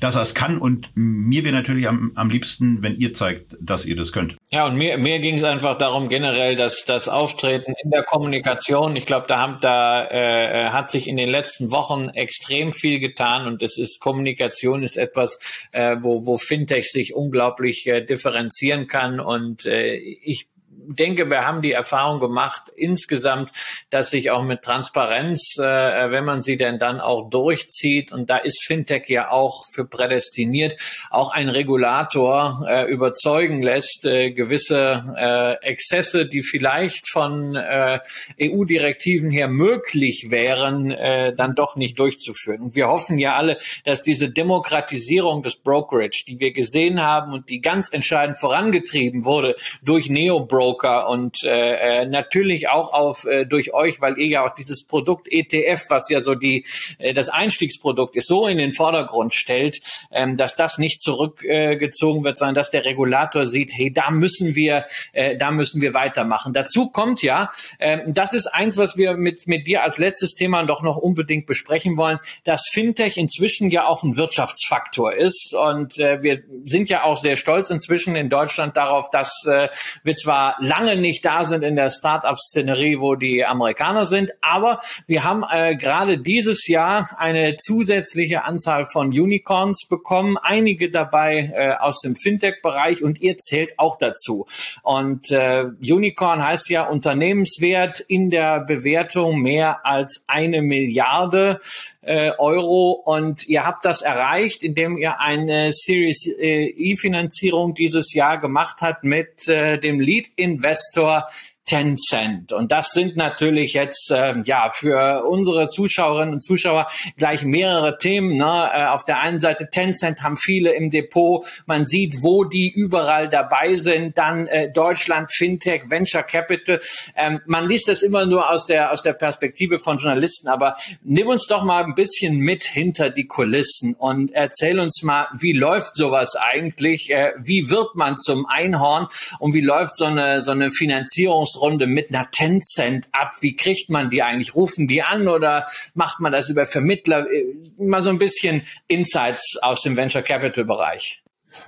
dass er es kann. Und mir wäre natürlich am, am liebsten, wenn ihr zeigt, dass ihr das könnt. Ja, und mir, mir ging es einfach darum, generell, dass das Auftreten in der Kommunikation, ich glaube, da, haben, da äh, hat sich in den letzten Wochen extrem viel getan und es ist Kommunikation ist etwas, äh, wo, wo Fintech sich unglaublich äh, differenzieren kann. Und äh, ich denke, wir haben die Erfahrung gemacht insgesamt, dass sich auch mit Transparenz, äh, wenn man sie denn dann auch durchzieht, und da ist Fintech ja auch für prädestiniert, auch ein Regulator äh, überzeugen lässt, äh, gewisse äh, Exzesse, die vielleicht von äh, EU-Direktiven her möglich wären, äh, dann doch nicht durchzuführen. Und wir hoffen ja alle, dass diese Demokratisierung des Brokerage, die wir gesehen haben und die ganz entscheidend vorangetrieben wurde durch Neo-Broker, Broker und äh, äh, natürlich auch auf äh, durch euch, weil ihr ja auch dieses Produkt ETF, was ja so die äh, das Einstiegsprodukt ist, so in den Vordergrund stellt, ähm, dass das nicht zurückgezogen äh, wird, sondern dass der Regulator sieht, hey, da müssen wir, äh, da müssen wir weitermachen. Dazu kommt ja, äh, das ist eins, was wir mit mit dir als letztes Thema doch noch unbedingt besprechen wollen, dass Fintech inzwischen ja auch ein Wirtschaftsfaktor ist und äh, wir sind ja auch sehr stolz inzwischen in Deutschland darauf, dass äh, wir zwar lange nicht da sind in der Start-up-Szenerie, wo die Amerikaner sind. Aber wir haben äh, gerade dieses Jahr eine zusätzliche Anzahl von Unicorns bekommen, einige dabei äh, aus dem Fintech-Bereich und ihr zählt auch dazu. Und äh, Unicorn heißt ja Unternehmenswert in der Bewertung mehr als eine Milliarde äh, Euro und ihr habt das erreicht, indem ihr eine Series äh, E-Finanzierung dieses Jahr gemacht habt mit äh, dem Lead Investor Tencent. Und das sind natürlich jetzt äh, ja für unsere Zuschauerinnen und Zuschauer gleich mehrere Themen. Ne? Äh, auf der einen Seite Tencent haben viele im Depot. Man sieht, wo die überall dabei sind. Dann äh, Deutschland, Fintech, Venture Capital. Ähm, man liest das immer nur aus der aus der Perspektive von Journalisten. Aber nimm uns doch mal ein bisschen mit hinter die Kulissen und erzähl uns mal, wie läuft sowas eigentlich? Äh, wie wird man zum Einhorn und wie läuft so eine so eine Finanzierungs Finanzierungsrunde mit einer Tencent ab? Wie kriegt man die eigentlich? Rufen die an oder macht man das über Vermittler? Äh, mal so ein bisschen Insights aus dem Venture Capital Bereich.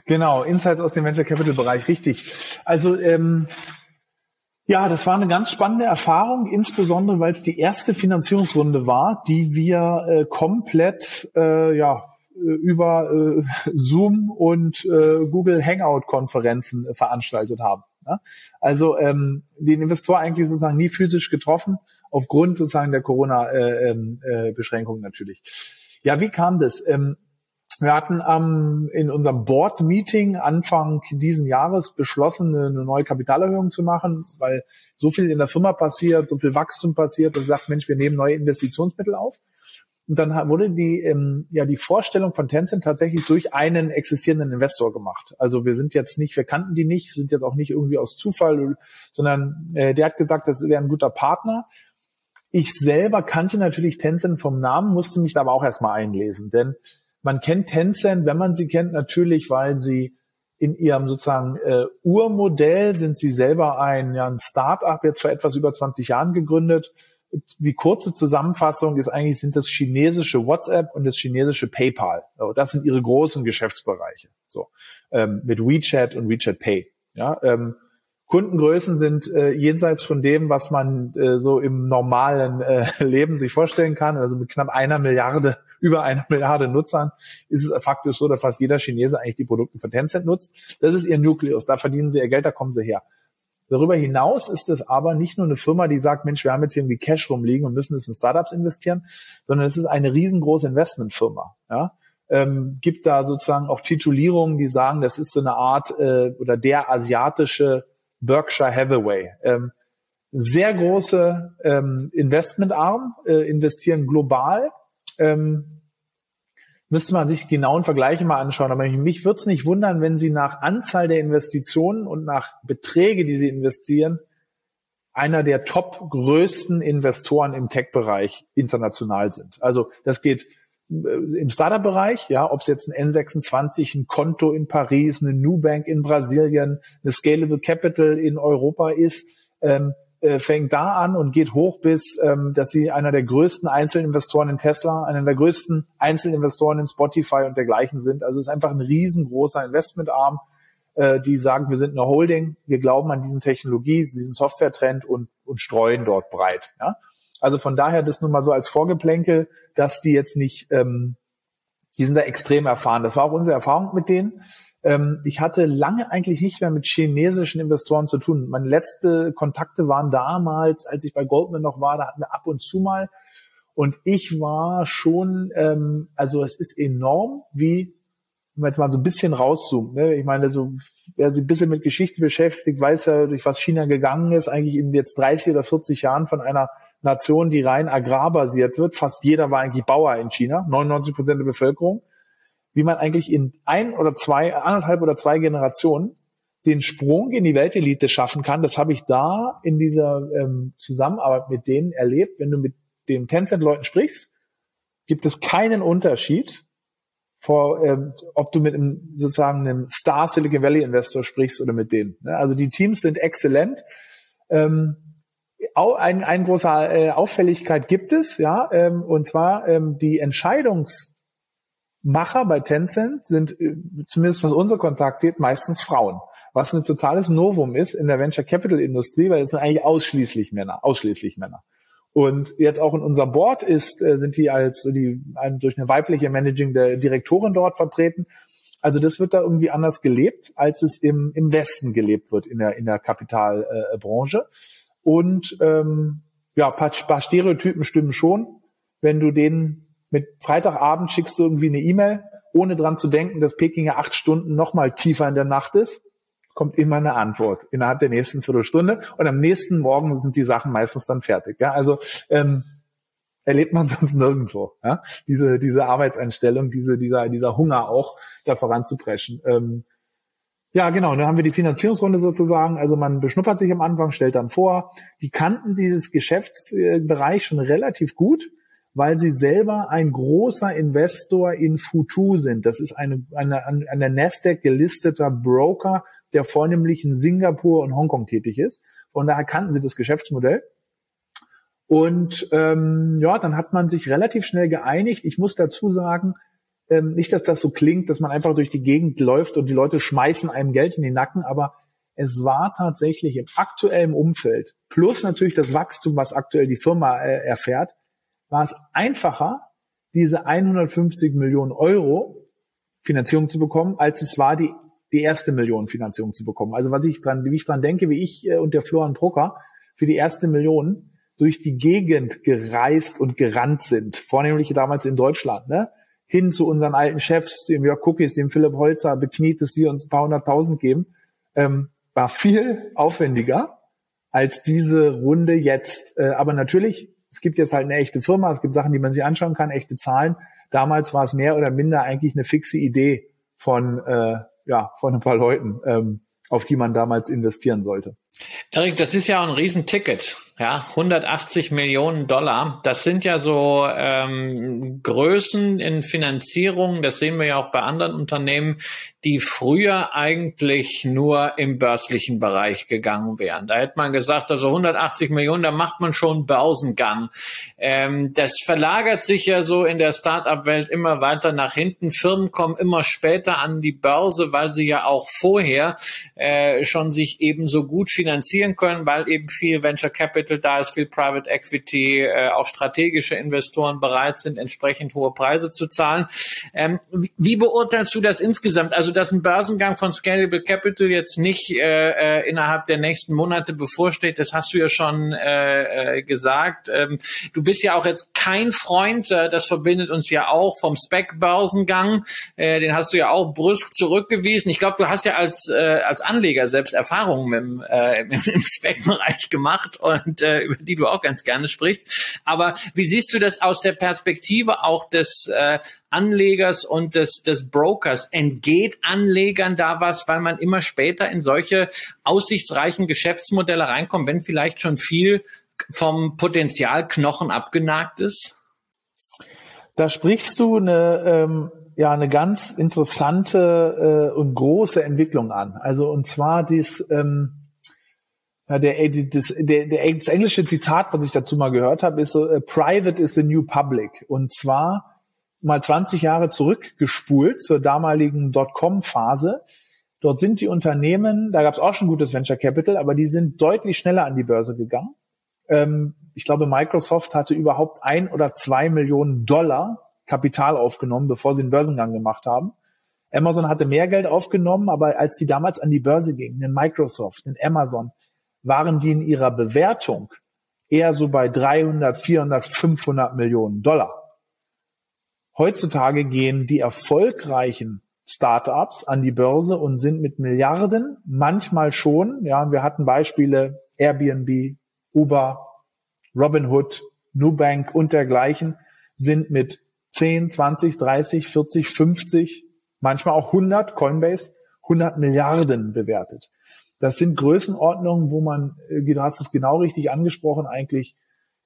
Genau, Insights aus dem Venture Capital Bereich, richtig. Also ähm, ja, das war eine ganz spannende Erfahrung, insbesondere weil es die erste Finanzierungsrunde war, die wir äh, komplett äh, ja äh, über äh, Zoom und äh, Google Hangout Konferenzen äh, veranstaltet haben. Ja? Also ähm, den Investor eigentlich sozusagen nie physisch getroffen, aufgrund sozusagen der Corona-Beschränkungen äh, äh, natürlich. Ja, wie kam das? Ähm, wir hatten ähm, in unserem Board-Meeting Anfang diesen Jahres beschlossen, eine neue Kapitalerhöhung zu machen, weil so viel in der Firma passiert, so viel Wachstum passiert und sagt, Mensch, wir nehmen neue Investitionsmittel auf. Und dann wurde die, ähm, ja, die Vorstellung von Tencent tatsächlich durch einen existierenden Investor gemacht. Also wir sind jetzt nicht, wir kannten die nicht, wir sind jetzt auch nicht irgendwie aus Zufall, sondern äh, der hat gesagt, das wäre ein guter Partner. Ich selber kannte natürlich Tencent vom Namen, musste mich da aber auch erstmal einlesen, denn man kennt Tencent, wenn man sie kennt, natürlich, weil sie in ihrem sozusagen äh, Urmodell sind sie selber ein, ja, ein Start-up, jetzt vor etwas über 20 Jahren gegründet, die kurze Zusammenfassung ist eigentlich, sind das chinesische WhatsApp und das chinesische PayPal. Das sind ihre großen Geschäftsbereiche. So, ähm, mit WeChat und WeChat Pay. Ja, ähm, Kundengrößen sind äh, jenseits von dem, was man äh, so im normalen äh, Leben sich vorstellen kann. Also mit knapp einer Milliarde, über einer Milliarde Nutzern ist es faktisch so, dass fast jeder Chinese eigentlich die Produkte von Tencent nutzt. Das ist ihr Nukleus. Da verdienen sie ihr Geld, da kommen sie her. Darüber hinaus ist es aber nicht nur eine Firma, die sagt, Mensch, wir haben jetzt irgendwie Cash rumliegen und müssen es in Startups investieren, sondern es ist eine riesengroße Investmentfirma. Ja? Ähm, gibt da sozusagen auch Titulierungen, die sagen, das ist so eine Art äh, oder der asiatische Berkshire Hathaway. Ähm, sehr große ähm, Investmentarm, äh, investieren global. Ähm, müsste man sich genauen Vergleiche mal anschauen. Aber mich würde es nicht wundern, wenn Sie nach Anzahl der Investitionen und nach Beträge, die Sie investieren, einer der top größten Investoren im Tech-Bereich international sind. Also das geht äh, im Startup-Bereich, ja, ob es jetzt ein N26, ein Konto in Paris, eine Nubank in Brasilien, eine Scalable Capital in Europa ist, ähm, äh, fängt da an und geht hoch bis, ähm, dass sie einer der größten Einzelinvestoren in Tesla, einer der größten Einzelinvestoren in Spotify und dergleichen sind. Also es ist einfach ein riesengroßer Investmentarm, äh, die sagen, wir sind eine Holding, wir glauben an diesen Technologie, diesen Software-Trend und, und streuen dort breit. Ja? Also von daher das nur mal so als Vorgeplänkel, dass die jetzt nicht, ähm, die sind da extrem erfahren. Das war auch unsere Erfahrung mit denen. Ähm, ich hatte lange eigentlich nicht mehr mit chinesischen Investoren zu tun. Meine letzte Kontakte waren damals, als ich bei Goldman noch war, da hatten wir ab und zu mal. Und ich war schon, ähm, also es ist enorm, wie wenn man jetzt mal so ein bisschen rauszoomt, ne? ich meine, so, wer sich ein bisschen mit Geschichte beschäftigt, weiß ja, durch was China gegangen ist, eigentlich in jetzt 30 oder 40 Jahren von einer Nation, die rein agrarbasiert wird. Fast jeder war eigentlich Bauer in China, 99 Prozent der Bevölkerung. Wie man eigentlich in ein oder zwei, anderthalb oder zwei Generationen den Sprung in die Weltelite schaffen kann, das habe ich da in dieser ähm, Zusammenarbeit mit denen erlebt. Wenn du mit den Tencent-Leuten sprichst, gibt es keinen Unterschied vor, ähm, ob du mit einem sozusagen einem Star Silicon Valley Investor sprichst oder mit denen. Ne? Also die Teams sind exzellent. Ähm, ein, ein großer äh, Auffälligkeit gibt es, ja, ähm, und zwar ähm, die Entscheidungsmacher bei Tencent sind, äh, zumindest was unser Kontakt geht, meistens Frauen. Was ein totales Novum ist in der Venture Capital Industrie, weil es sind eigentlich ausschließlich Männer, ausschließlich Männer. Und jetzt auch in unserem Board ist, äh, sind die als die durch eine weibliche Managing der Direktorin dort vertreten. Also das wird da irgendwie anders gelebt, als es im, im Westen gelebt wird in der in der Kapitalbranche. Und ähm, ja, paar, paar Stereotypen stimmen schon. Wenn du denen mit Freitagabend schickst du irgendwie eine E-Mail, ohne dran zu denken, dass Peking ja acht Stunden noch mal tiefer in der Nacht ist, kommt immer eine Antwort innerhalb der nächsten Viertelstunde und am nächsten Morgen sind die Sachen meistens dann fertig. Ja? Also ähm, erlebt man sonst nirgendwo. Ja? Diese, diese Arbeitseinstellung, diese, dieser, dieser Hunger auch, da voranzupreschen. Ähm, ja, genau. Dann haben wir die Finanzierungsrunde sozusagen. Also man beschnuppert sich am Anfang, stellt dann vor. Die kannten dieses Geschäftsbereich schon relativ gut, weil sie selber ein großer Investor in Futu sind. Das ist eine, eine, eine Nasdaq gelisteter Broker, der vornehmlich in Singapur und Hongkong tätig ist. Von daher kannten sie das Geschäftsmodell. Und ähm, ja, dann hat man sich relativ schnell geeinigt. Ich muss dazu sagen, ähm, nicht, dass das so klingt, dass man einfach durch die Gegend läuft und die Leute schmeißen einem Geld in den Nacken, aber es war tatsächlich im aktuellen Umfeld, plus natürlich das Wachstum, was aktuell die Firma äh, erfährt, war es einfacher, diese 150 Millionen Euro Finanzierung zu bekommen, als es war, die die erste Million Finanzierung zu bekommen. Also was ich dran, wie ich dran denke, wie ich äh, und der Florian Brucker für die erste Million durch die Gegend gereist und gerannt sind, vornehmlich damals in Deutschland, ne? hin zu unseren alten Chefs, dem Jörg Cookies, dem Philipp Holzer, bekniet, dass sie uns ein paar hunderttausend geben, ähm, war viel aufwendiger als diese Runde jetzt. Äh, aber natürlich, es gibt jetzt halt eine echte Firma, es gibt Sachen, die man sich anschauen kann, echte Zahlen. Damals war es mehr oder minder eigentlich eine fixe Idee von äh, ja, von ein paar Leuten, ähm, auf die man damals investieren sollte. Erik, das ist ja ein Riesenticket. Ja, 180 Millionen Dollar. Das sind ja so ähm, Größen in Finanzierung. Das sehen wir ja auch bei anderen Unternehmen, die früher eigentlich nur im börslichen Bereich gegangen wären. Da hätte man gesagt, also 180 Millionen, da macht man schon Börsengang. Ähm, das verlagert sich ja so in der Start-up-Welt immer weiter nach hinten. Firmen kommen immer später an die Börse, weil sie ja auch vorher äh, schon sich eben so gut finanzieren können, weil eben viel Venture Capital da ist, viel Private Equity, äh, auch strategische Investoren bereit sind, entsprechend hohe Preise zu zahlen. Ähm, wie, wie beurteilst du das insgesamt? Also dass ein Börsengang von Scalable Capital jetzt nicht äh, innerhalb der nächsten Monate bevorsteht, das hast du ja schon äh, gesagt. Ähm, du bist ja auch jetzt kein Freund, das verbindet uns ja auch vom Spec-Börsengang. Den hast du ja auch brüsk zurückgewiesen. Ich glaube, du hast ja als, als Anleger selbst Erfahrungen im, im, im Spec-Bereich gemacht und äh, über die du auch ganz gerne sprichst. Aber wie siehst du das aus der Perspektive auch des äh, Anlegers und des, des Brokers? Entgeht Anlegern da was, weil man immer später in solche aussichtsreichen Geschäftsmodelle reinkommt, wenn vielleicht schon viel vom Potenzialknochen abgenagt ist? Da sprichst du eine, ähm, ja, eine ganz interessante äh, und große Entwicklung an. Also und zwar dies, ähm, ja, der, das, der, der, das englische Zitat, was ich dazu mal gehört habe, ist so, Private is the new public. Und zwar mal 20 Jahre zurückgespult zur damaligen Dotcom-Phase. Dort sind die Unternehmen, da gab es auch schon gutes Venture Capital, aber die sind deutlich schneller an die Börse gegangen. Ähm, ich glaube, Microsoft hatte überhaupt ein oder zwei Millionen Dollar Kapital aufgenommen, bevor sie den Börsengang gemacht haben. Amazon hatte mehr Geld aufgenommen, aber als die damals an die Börse gingen, in Microsoft, in Amazon, waren die in ihrer Bewertung eher so bei 300, 400, 500 Millionen Dollar. Heutzutage gehen die erfolgreichen Startups an die Börse und sind mit Milliarden, manchmal schon, ja, wir hatten Beispiele Airbnb, Uber, Robinhood, Nubank und dergleichen, sind mit 10, 20, 30, 40, 50, manchmal auch 100, Coinbase, 100 Milliarden bewertet. Das sind Größenordnungen, wo man, äh, du hast es genau richtig angesprochen, eigentlich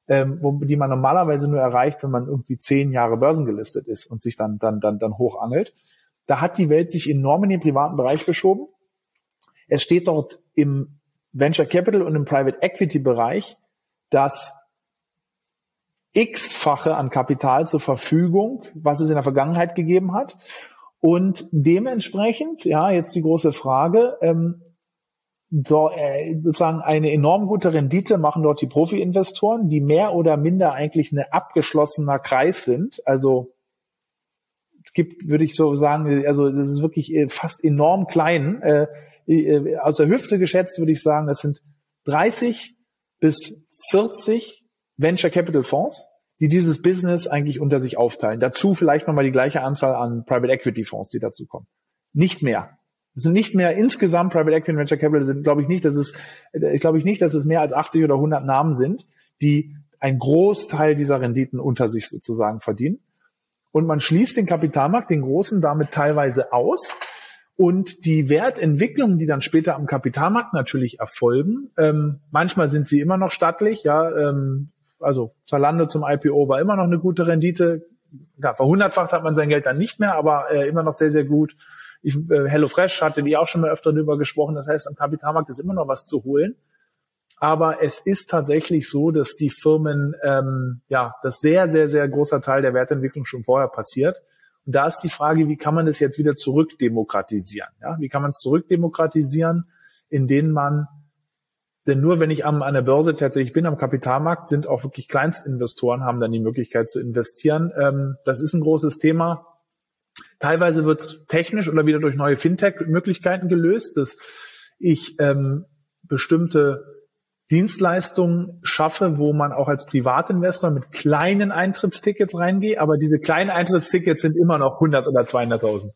ähm, wo, die man normalerweise nur erreicht, wenn man irgendwie zehn Jahre börsengelistet ist und sich dann, dann, dann, dann hochangelt. Da hat die Welt sich enorm in den privaten Bereich geschoben. Es steht dort im Venture Capital und im Private Equity Bereich, dass x-fache an Kapital zur Verfügung, was es in der Vergangenheit gegeben hat. Und dementsprechend, ja, jetzt die große Frage, ähm, so, äh, sozusagen eine enorm gute Rendite machen dort die Profi-Investoren, die mehr oder minder eigentlich ein abgeschlossener Kreis sind. Also es gibt, würde ich so sagen, also das ist wirklich äh, fast enorm klein. Äh, äh, aus der Hüfte geschätzt würde ich sagen, das sind 30 bis 40 Venture Capital Fonds, die dieses Business eigentlich unter sich aufteilen. Dazu vielleicht nochmal die gleiche Anzahl an Private Equity Fonds, die dazu kommen. Nicht mehr. Es sind nicht mehr insgesamt Private Equity und Venture Capital sind, glaube ich nicht, dass es, ich glaube ich nicht, dass es mehr als 80 oder 100 Namen sind, die ein Großteil dieser Renditen unter sich sozusagen verdienen. Und man schließt den Kapitalmarkt, den großen, damit teilweise aus. Und die Wertentwicklungen, die dann später am Kapitalmarkt natürlich erfolgen, ähm, manchmal sind sie immer noch stattlich, ja, ähm, also Zalando zum IPO war immer noch eine gute Rendite. Verhundertfacht hat man sein Geld dann nicht mehr, aber äh, immer noch sehr, sehr gut. Ich, äh, HelloFresh hatte die auch schon mal öfter drüber gesprochen. Das heißt, am Kapitalmarkt ist immer noch was zu holen. Aber es ist tatsächlich so, dass die Firmen, ähm, ja, das sehr, sehr, sehr großer Teil der Wertentwicklung schon vorher passiert. Und da ist die Frage, wie kann man das jetzt wieder zurückdemokratisieren? Ja, wie kann man es zurückdemokratisieren, indem man, denn nur wenn ich am, an der Börse tatsächlich bin, am Kapitalmarkt, sind auch wirklich Kleinstinvestoren, haben dann die Möglichkeit zu investieren. Ähm, das ist ein großes Thema. Teilweise wird es technisch oder wieder durch neue Fintech-Möglichkeiten gelöst, dass ich ähm, bestimmte Dienstleistungen schaffe, wo man auch als Privatinvestor mit kleinen Eintrittstickets reingeht, aber diese kleinen Eintrittstickets sind immer noch 100 oder 200.000.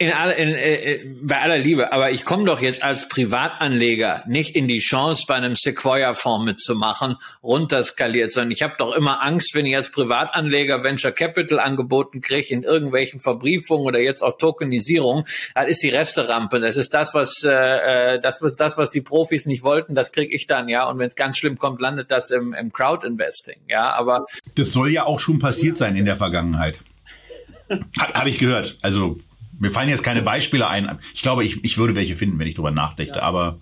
In all, in, in, bei aller Liebe, aber ich komme doch jetzt als Privatanleger nicht in die Chance, bei einem Sequoia-Fonds mitzumachen, runterskaliert, sondern ich habe doch immer Angst, wenn ich als Privatanleger Venture Capital angeboten kriege in irgendwelchen Verbriefungen oder jetzt auch Tokenisierung, dann ist die Resterampe. Das ist das, was äh, äh das was das, was die Profis nicht wollten, das kriege ich dann, ja. Und wenn es ganz schlimm kommt, landet das im, im Crowd-Investing, ja. Aber das soll ja auch schon passiert sein in der Vergangenheit. Habe ich gehört. Also mir fallen jetzt keine Beispiele ein. Ich glaube, ich, ich würde welche finden, wenn ich drüber nachdenke, ja. aber.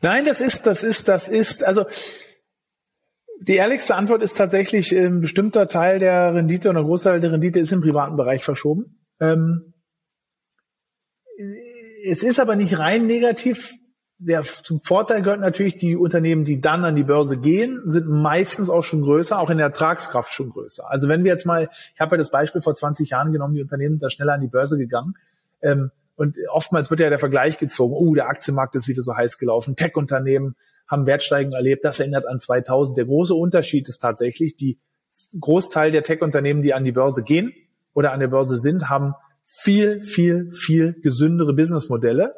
Nein, das ist, das ist, das ist, also die ehrlichste Antwort ist tatsächlich, ein bestimmter Teil der Rendite oder ein Großteil der Rendite ist im privaten Bereich verschoben. Ähm, es ist aber nicht rein negativ der, zum Vorteil gehört natürlich, die Unternehmen, die dann an die Börse gehen, sind meistens auch schon größer, auch in der Ertragskraft schon größer. Also wenn wir jetzt mal, ich habe ja das Beispiel vor 20 Jahren genommen, die Unternehmen da schneller an die Börse gegangen. Ähm, und oftmals wird ja der Vergleich gezogen, oh, der Aktienmarkt ist wieder so heiß gelaufen, Tech-Unternehmen haben Wertsteigerungen erlebt, das erinnert an 2000. Der große Unterschied ist tatsächlich, die Großteil der Tech-Unternehmen, die an die Börse gehen oder an der Börse sind, haben viel, viel, viel gesündere Businessmodelle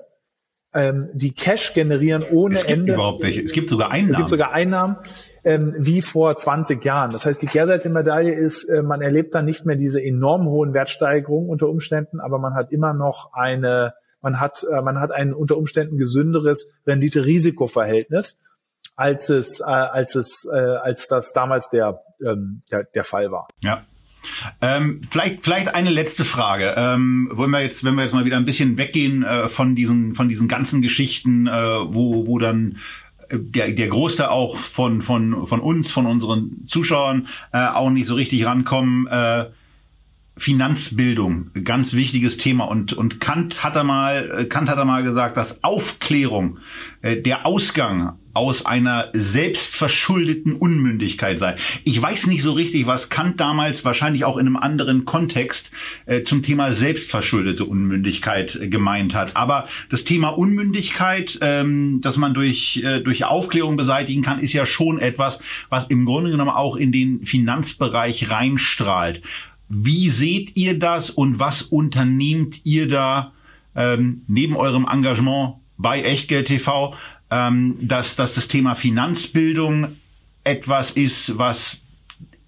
ähm, die Cash generieren ohne es gibt Ende. Überhaupt welche. Es gibt sogar Einnahmen. Es gibt sogar Einnahmen ähm, wie vor 20 Jahren. Das heißt, die Kehrseite der Medaille ist, äh, man erlebt dann nicht mehr diese enorm hohen Wertsteigerungen unter Umständen, aber man hat immer noch eine, man hat, äh, man hat ein unter Umständen gesünderes Rendite-Risiko-Verhältnis, als es, äh, als es, äh, als das damals der, ähm, der, der Fall war. Ja. Ähm, vielleicht, vielleicht eine letzte Frage. Ähm, wollen wir jetzt, wenn wir jetzt mal wieder ein bisschen weggehen äh, von diesen, von diesen ganzen Geschichten, äh, wo, wo dann äh, der, der Großteil auch von, von, von uns, von unseren Zuschauern äh, auch nicht so richtig rankommen. Äh, Finanzbildung, ganz wichtiges Thema. Und, und Kant hat er mal, Kant hat er mal gesagt, dass Aufklärung äh, der Ausgang aus einer selbstverschuldeten Unmündigkeit sei. Ich weiß nicht so richtig, was Kant damals wahrscheinlich auch in einem anderen Kontext äh, zum Thema selbstverschuldete Unmündigkeit äh, gemeint hat. Aber das Thema Unmündigkeit, ähm, dass man durch, äh, durch Aufklärung beseitigen kann, ist ja schon etwas, was im Grunde genommen auch in den Finanzbereich reinstrahlt. Wie seht ihr das und was unternehmt ihr da ähm, neben eurem Engagement bei Echtgeld TV, ähm, dass, dass das Thema Finanzbildung etwas ist, was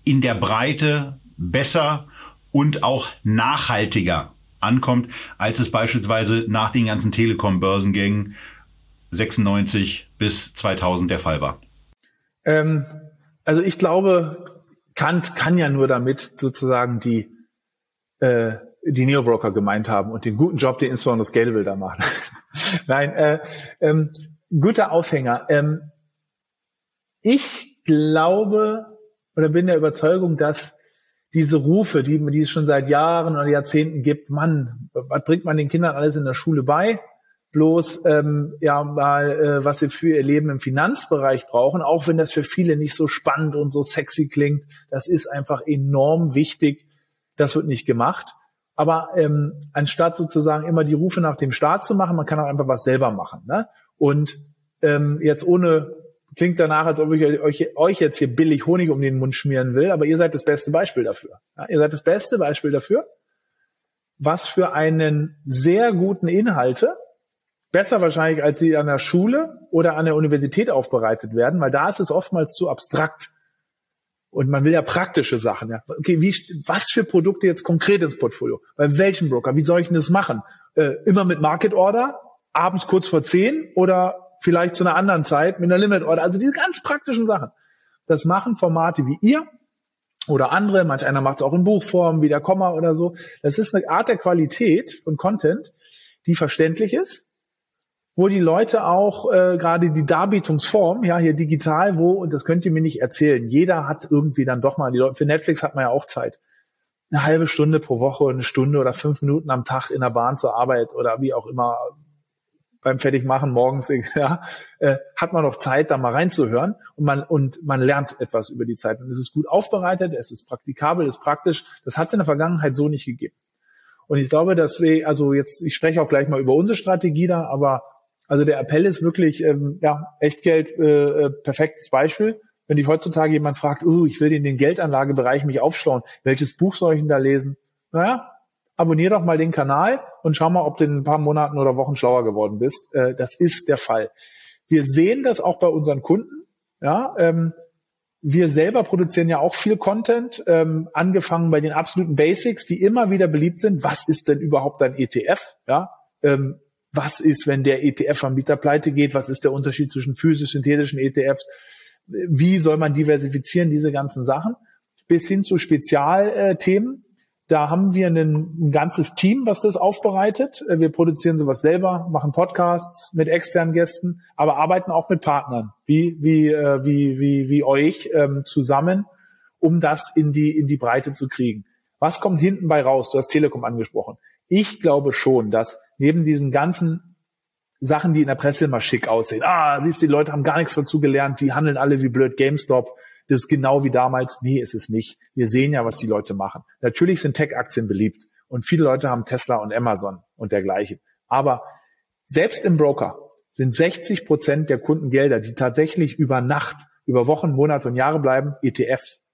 in der Breite besser und auch nachhaltiger ankommt, als es beispielsweise nach den ganzen Telekom-Börsengängen 96 bis 2000 der Fall war? Ähm, also ich glaube, Kant kann ja nur damit sozusagen die, äh, die Neobroker gemeint haben und den guten Job, den insbesondere will da machen. Nein, äh, ähm, guter Aufhänger. Ähm, ich glaube oder bin der Überzeugung, dass diese Rufe, die, die es schon seit Jahren oder Jahrzehnten gibt, Mann, was bringt man den Kindern alles in der Schule bei? Bloß ähm, ja mal, äh, was wir für ihr Leben im Finanzbereich brauchen, auch wenn das für viele nicht so spannend und so sexy klingt, das ist einfach enorm wichtig. Das wird nicht gemacht. Aber ähm, anstatt sozusagen immer die Rufe nach dem Staat zu machen, man kann auch einfach was selber machen. Ne? Und ähm, jetzt ohne klingt danach, als ob ich euch, euch jetzt hier billig Honig um den Mund schmieren will, aber ihr seid das beste Beispiel dafür. Ja? Ihr seid das beste Beispiel dafür, was für einen sehr guten Inhalte besser wahrscheinlich, als sie an der Schule oder an der Universität aufbereitet werden, weil da ist es oftmals zu abstrakt. Und man will ja praktische Sachen. Ja. Okay, wie, was für Produkte jetzt konkret ins Portfolio? Bei welchem Broker? Wie soll ich denn das machen? Äh, immer mit Market Order? Abends kurz vor zehn? Oder vielleicht zu einer anderen Zeit mit einer Limit Order? Also diese ganz praktischen Sachen. Das machen Formate wie ihr oder andere. Manch einer macht es auch in Buchform, wie der Komma oder so. Das ist eine Art der Qualität von Content, die verständlich ist, wo die Leute auch äh, gerade die Darbietungsform, ja, hier digital, wo, und das könnt ihr mir nicht erzählen, jeder hat irgendwie dann doch mal, die Leute, für Netflix hat man ja auch Zeit. Eine halbe Stunde pro Woche, eine Stunde oder fünf Minuten am Tag in der Bahn zur Arbeit oder wie auch immer beim Fertigmachen morgens, ja, äh, hat man noch Zeit, da mal reinzuhören und man, und man lernt etwas über die Zeit. Und es ist gut aufbereitet, es ist praktikabel, es ist praktisch. Das hat es in der Vergangenheit so nicht gegeben. Und ich glaube, dass wir, also jetzt, ich spreche auch gleich mal über unsere Strategie da, aber also der Appell ist wirklich, ähm, ja, Echtgeld, äh, äh, perfektes Beispiel. Wenn dich heutzutage jemand fragt, oh, ich will in den Geldanlagebereich mich aufschlauen, welches Buch soll ich denn da lesen? Naja, abonnier doch mal den Kanal und schau mal, ob du in ein paar Monaten oder Wochen schlauer geworden bist. Äh, das ist der Fall. Wir sehen das auch bei unseren Kunden. Ja, ähm, wir selber produzieren ja auch viel Content, ähm, angefangen bei den absoluten Basics, die immer wieder beliebt sind. Was ist denn überhaupt ein ETF? Ja, ähm, was ist, wenn der ETF-Anbieter pleite geht? Was ist der Unterschied zwischen physisch-synthetischen ETFs? Wie soll man diversifizieren, diese ganzen Sachen? Bis hin zu Spezialthemen. Da haben wir ein, ein, ganzes Team, was das aufbereitet. Wir produzieren sowas selber, machen Podcasts mit externen Gästen, aber arbeiten auch mit Partnern wie wie äh, wie wie wie euch ähm, zusammen, um das in die in die Breite zu kriegen. Was kommt hinten bei raus? Du hast Telekom angesprochen. Ich glaube schon, dass neben diesen ganzen Sachen, die in der Presse immer schick aussehen, ah, siehst du, die Leute haben gar nichts dazu gelernt, die handeln alle wie blöd GameStop, das ist genau wie damals. Nee, ist es nicht. Wir sehen ja, was die Leute machen. Natürlich sind Tech-Aktien beliebt und viele Leute haben Tesla und Amazon und dergleichen. Aber selbst im Broker sind 60 Prozent der Kundengelder, die tatsächlich über Nacht, über Wochen, Monate und Jahre bleiben, ETFs.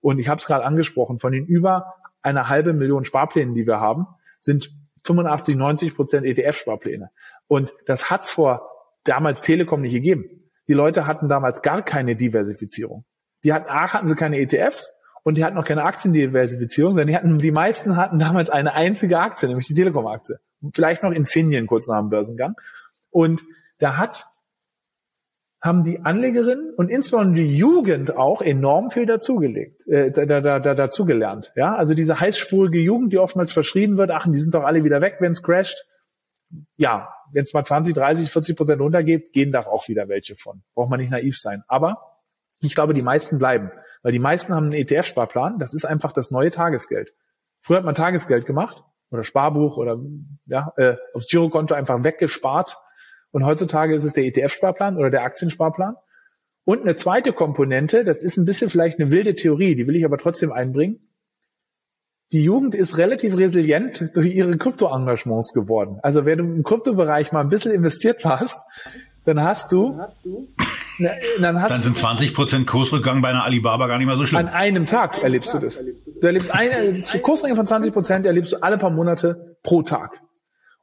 Und ich habe es gerade angesprochen, von den über einer halbe Million Sparplänen, die wir haben, sind 85, 90 Prozent ETF-Sparpläne. Und das hat's vor damals Telekom nicht gegeben. Die Leute hatten damals gar keine Diversifizierung. Die hatten, A, hatten sie keine ETFs und die hatten noch keine Aktiendiversifizierung, sondern die hatten, die meisten hatten damals eine einzige Aktie, nämlich die Telekom-Aktie. Vielleicht noch Infineon kurz nach dem Börsengang. Und da hat, haben die Anlegerinnen und insbesondere die Jugend auch enorm viel dazugelegt, äh, da, da, da, dazugelernt. Ja, also diese heißspurige Jugend, die oftmals verschrieben wird, ach, die sind doch alle wieder weg, wenn es crasht. Ja, wenn es mal 20, 30, 40 Prozent runtergeht, gehen da auch wieder welche von. Braucht man nicht naiv sein. Aber ich glaube, die meisten bleiben, weil die meisten haben einen ETF-Sparplan. Das ist einfach das neue Tagesgeld. Früher hat man Tagesgeld gemacht oder Sparbuch oder ja, äh, aufs Girokonto einfach weggespart. Und heutzutage ist es der ETF-Sparplan oder der Aktiensparplan. Und eine zweite Komponente, das ist ein bisschen vielleicht eine wilde Theorie, die will ich aber trotzdem einbringen. Die Jugend ist relativ resilient durch ihre Krypto-Engagements geworden. Also wenn du im Kryptobereich mal ein bisschen investiert warst, dann hast du, dann hast du na, dann, hast dann sind 20 Prozent Kursrückgang bei einer Alibaba gar nicht mehr so schlimm. An einem Tag erlebst du das. Du erlebst eine Kursrückgang von 20 Prozent erlebst du alle paar Monate pro Tag.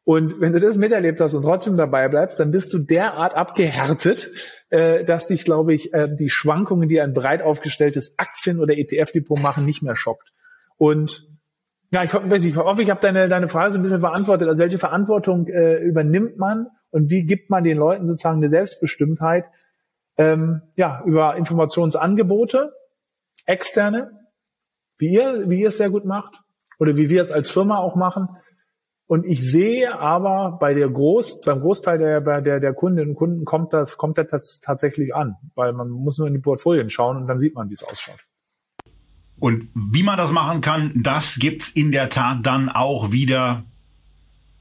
Und wenn du das miterlebt hast und trotzdem dabei bleibst, dann bist du derart abgehärtet, äh, dass dich, glaube ich, äh, die Schwankungen, die ein breit aufgestelltes Aktien- oder ETF-Depot machen, nicht mehr schockt. Und ja, ich hoffe, ich, hoffe, ich habe deine, deine Frage so ein bisschen beantwortet. Also welche Verantwortung äh, übernimmt man und wie gibt man den Leuten sozusagen eine Selbstbestimmtheit, ähm, ja, über Informationsangebote, externe, wie ihr, wie ihr es sehr gut macht oder wie wir es als Firma auch machen. Und ich sehe aber bei der Groß, beim Großteil der, der, der Kundinnen und Kunden kommt das, kommt das tatsächlich an, weil man muss nur in die Portfolien schauen und dann sieht man, wie es ausschaut. Und wie man das machen kann, das gibt's in der Tat dann auch wieder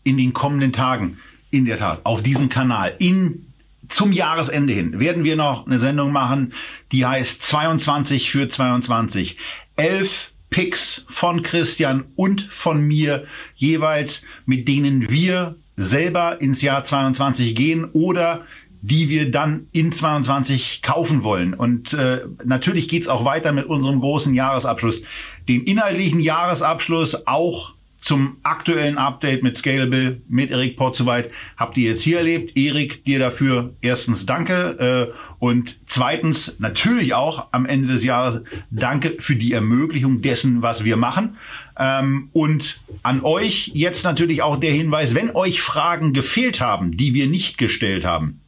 in den kommenden Tagen. In der Tat, auf diesem Kanal, in zum Jahresende hin werden wir noch eine Sendung machen, die heißt 22 für 22. Elf Picks von Christian und von mir jeweils, mit denen wir selber ins Jahr 22 gehen oder die wir dann in 22 kaufen wollen. Und äh, natürlich geht's auch weiter mit unserem großen Jahresabschluss. Den inhaltlichen Jahresabschluss auch zum aktuellen Update mit Scalable, mit Erik Porzowait habt ihr jetzt hier erlebt. Erik, dir dafür erstens danke äh, und zweitens natürlich auch am Ende des Jahres danke für die Ermöglichung dessen, was wir machen. Ähm, und an euch jetzt natürlich auch der Hinweis, wenn euch Fragen gefehlt haben, die wir nicht gestellt haben,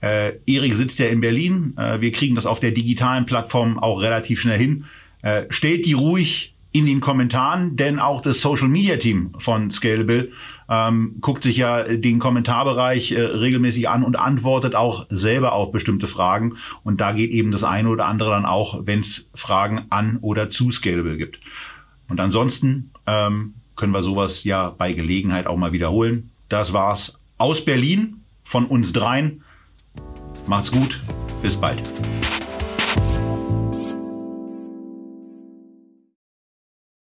äh, Erik sitzt ja in Berlin. Äh, wir kriegen das auf der digitalen Plattform auch relativ schnell hin. Äh, stellt die ruhig in den Kommentaren, denn auch das Social Media Team von Scalable ähm, guckt sich ja den Kommentarbereich äh, regelmäßig an und antwortet auch selber auf bestimmte Fragen. Und da geht eben das eine oder andere dann auch, wenn es Fragen an oder zu Scalable gibt. Und ansonsten ähm, können wir sowas ja bei Gelegenheit auch mal wiederholen. Das war's aus Berlin von uns dreien. Macht's gut, bis bald.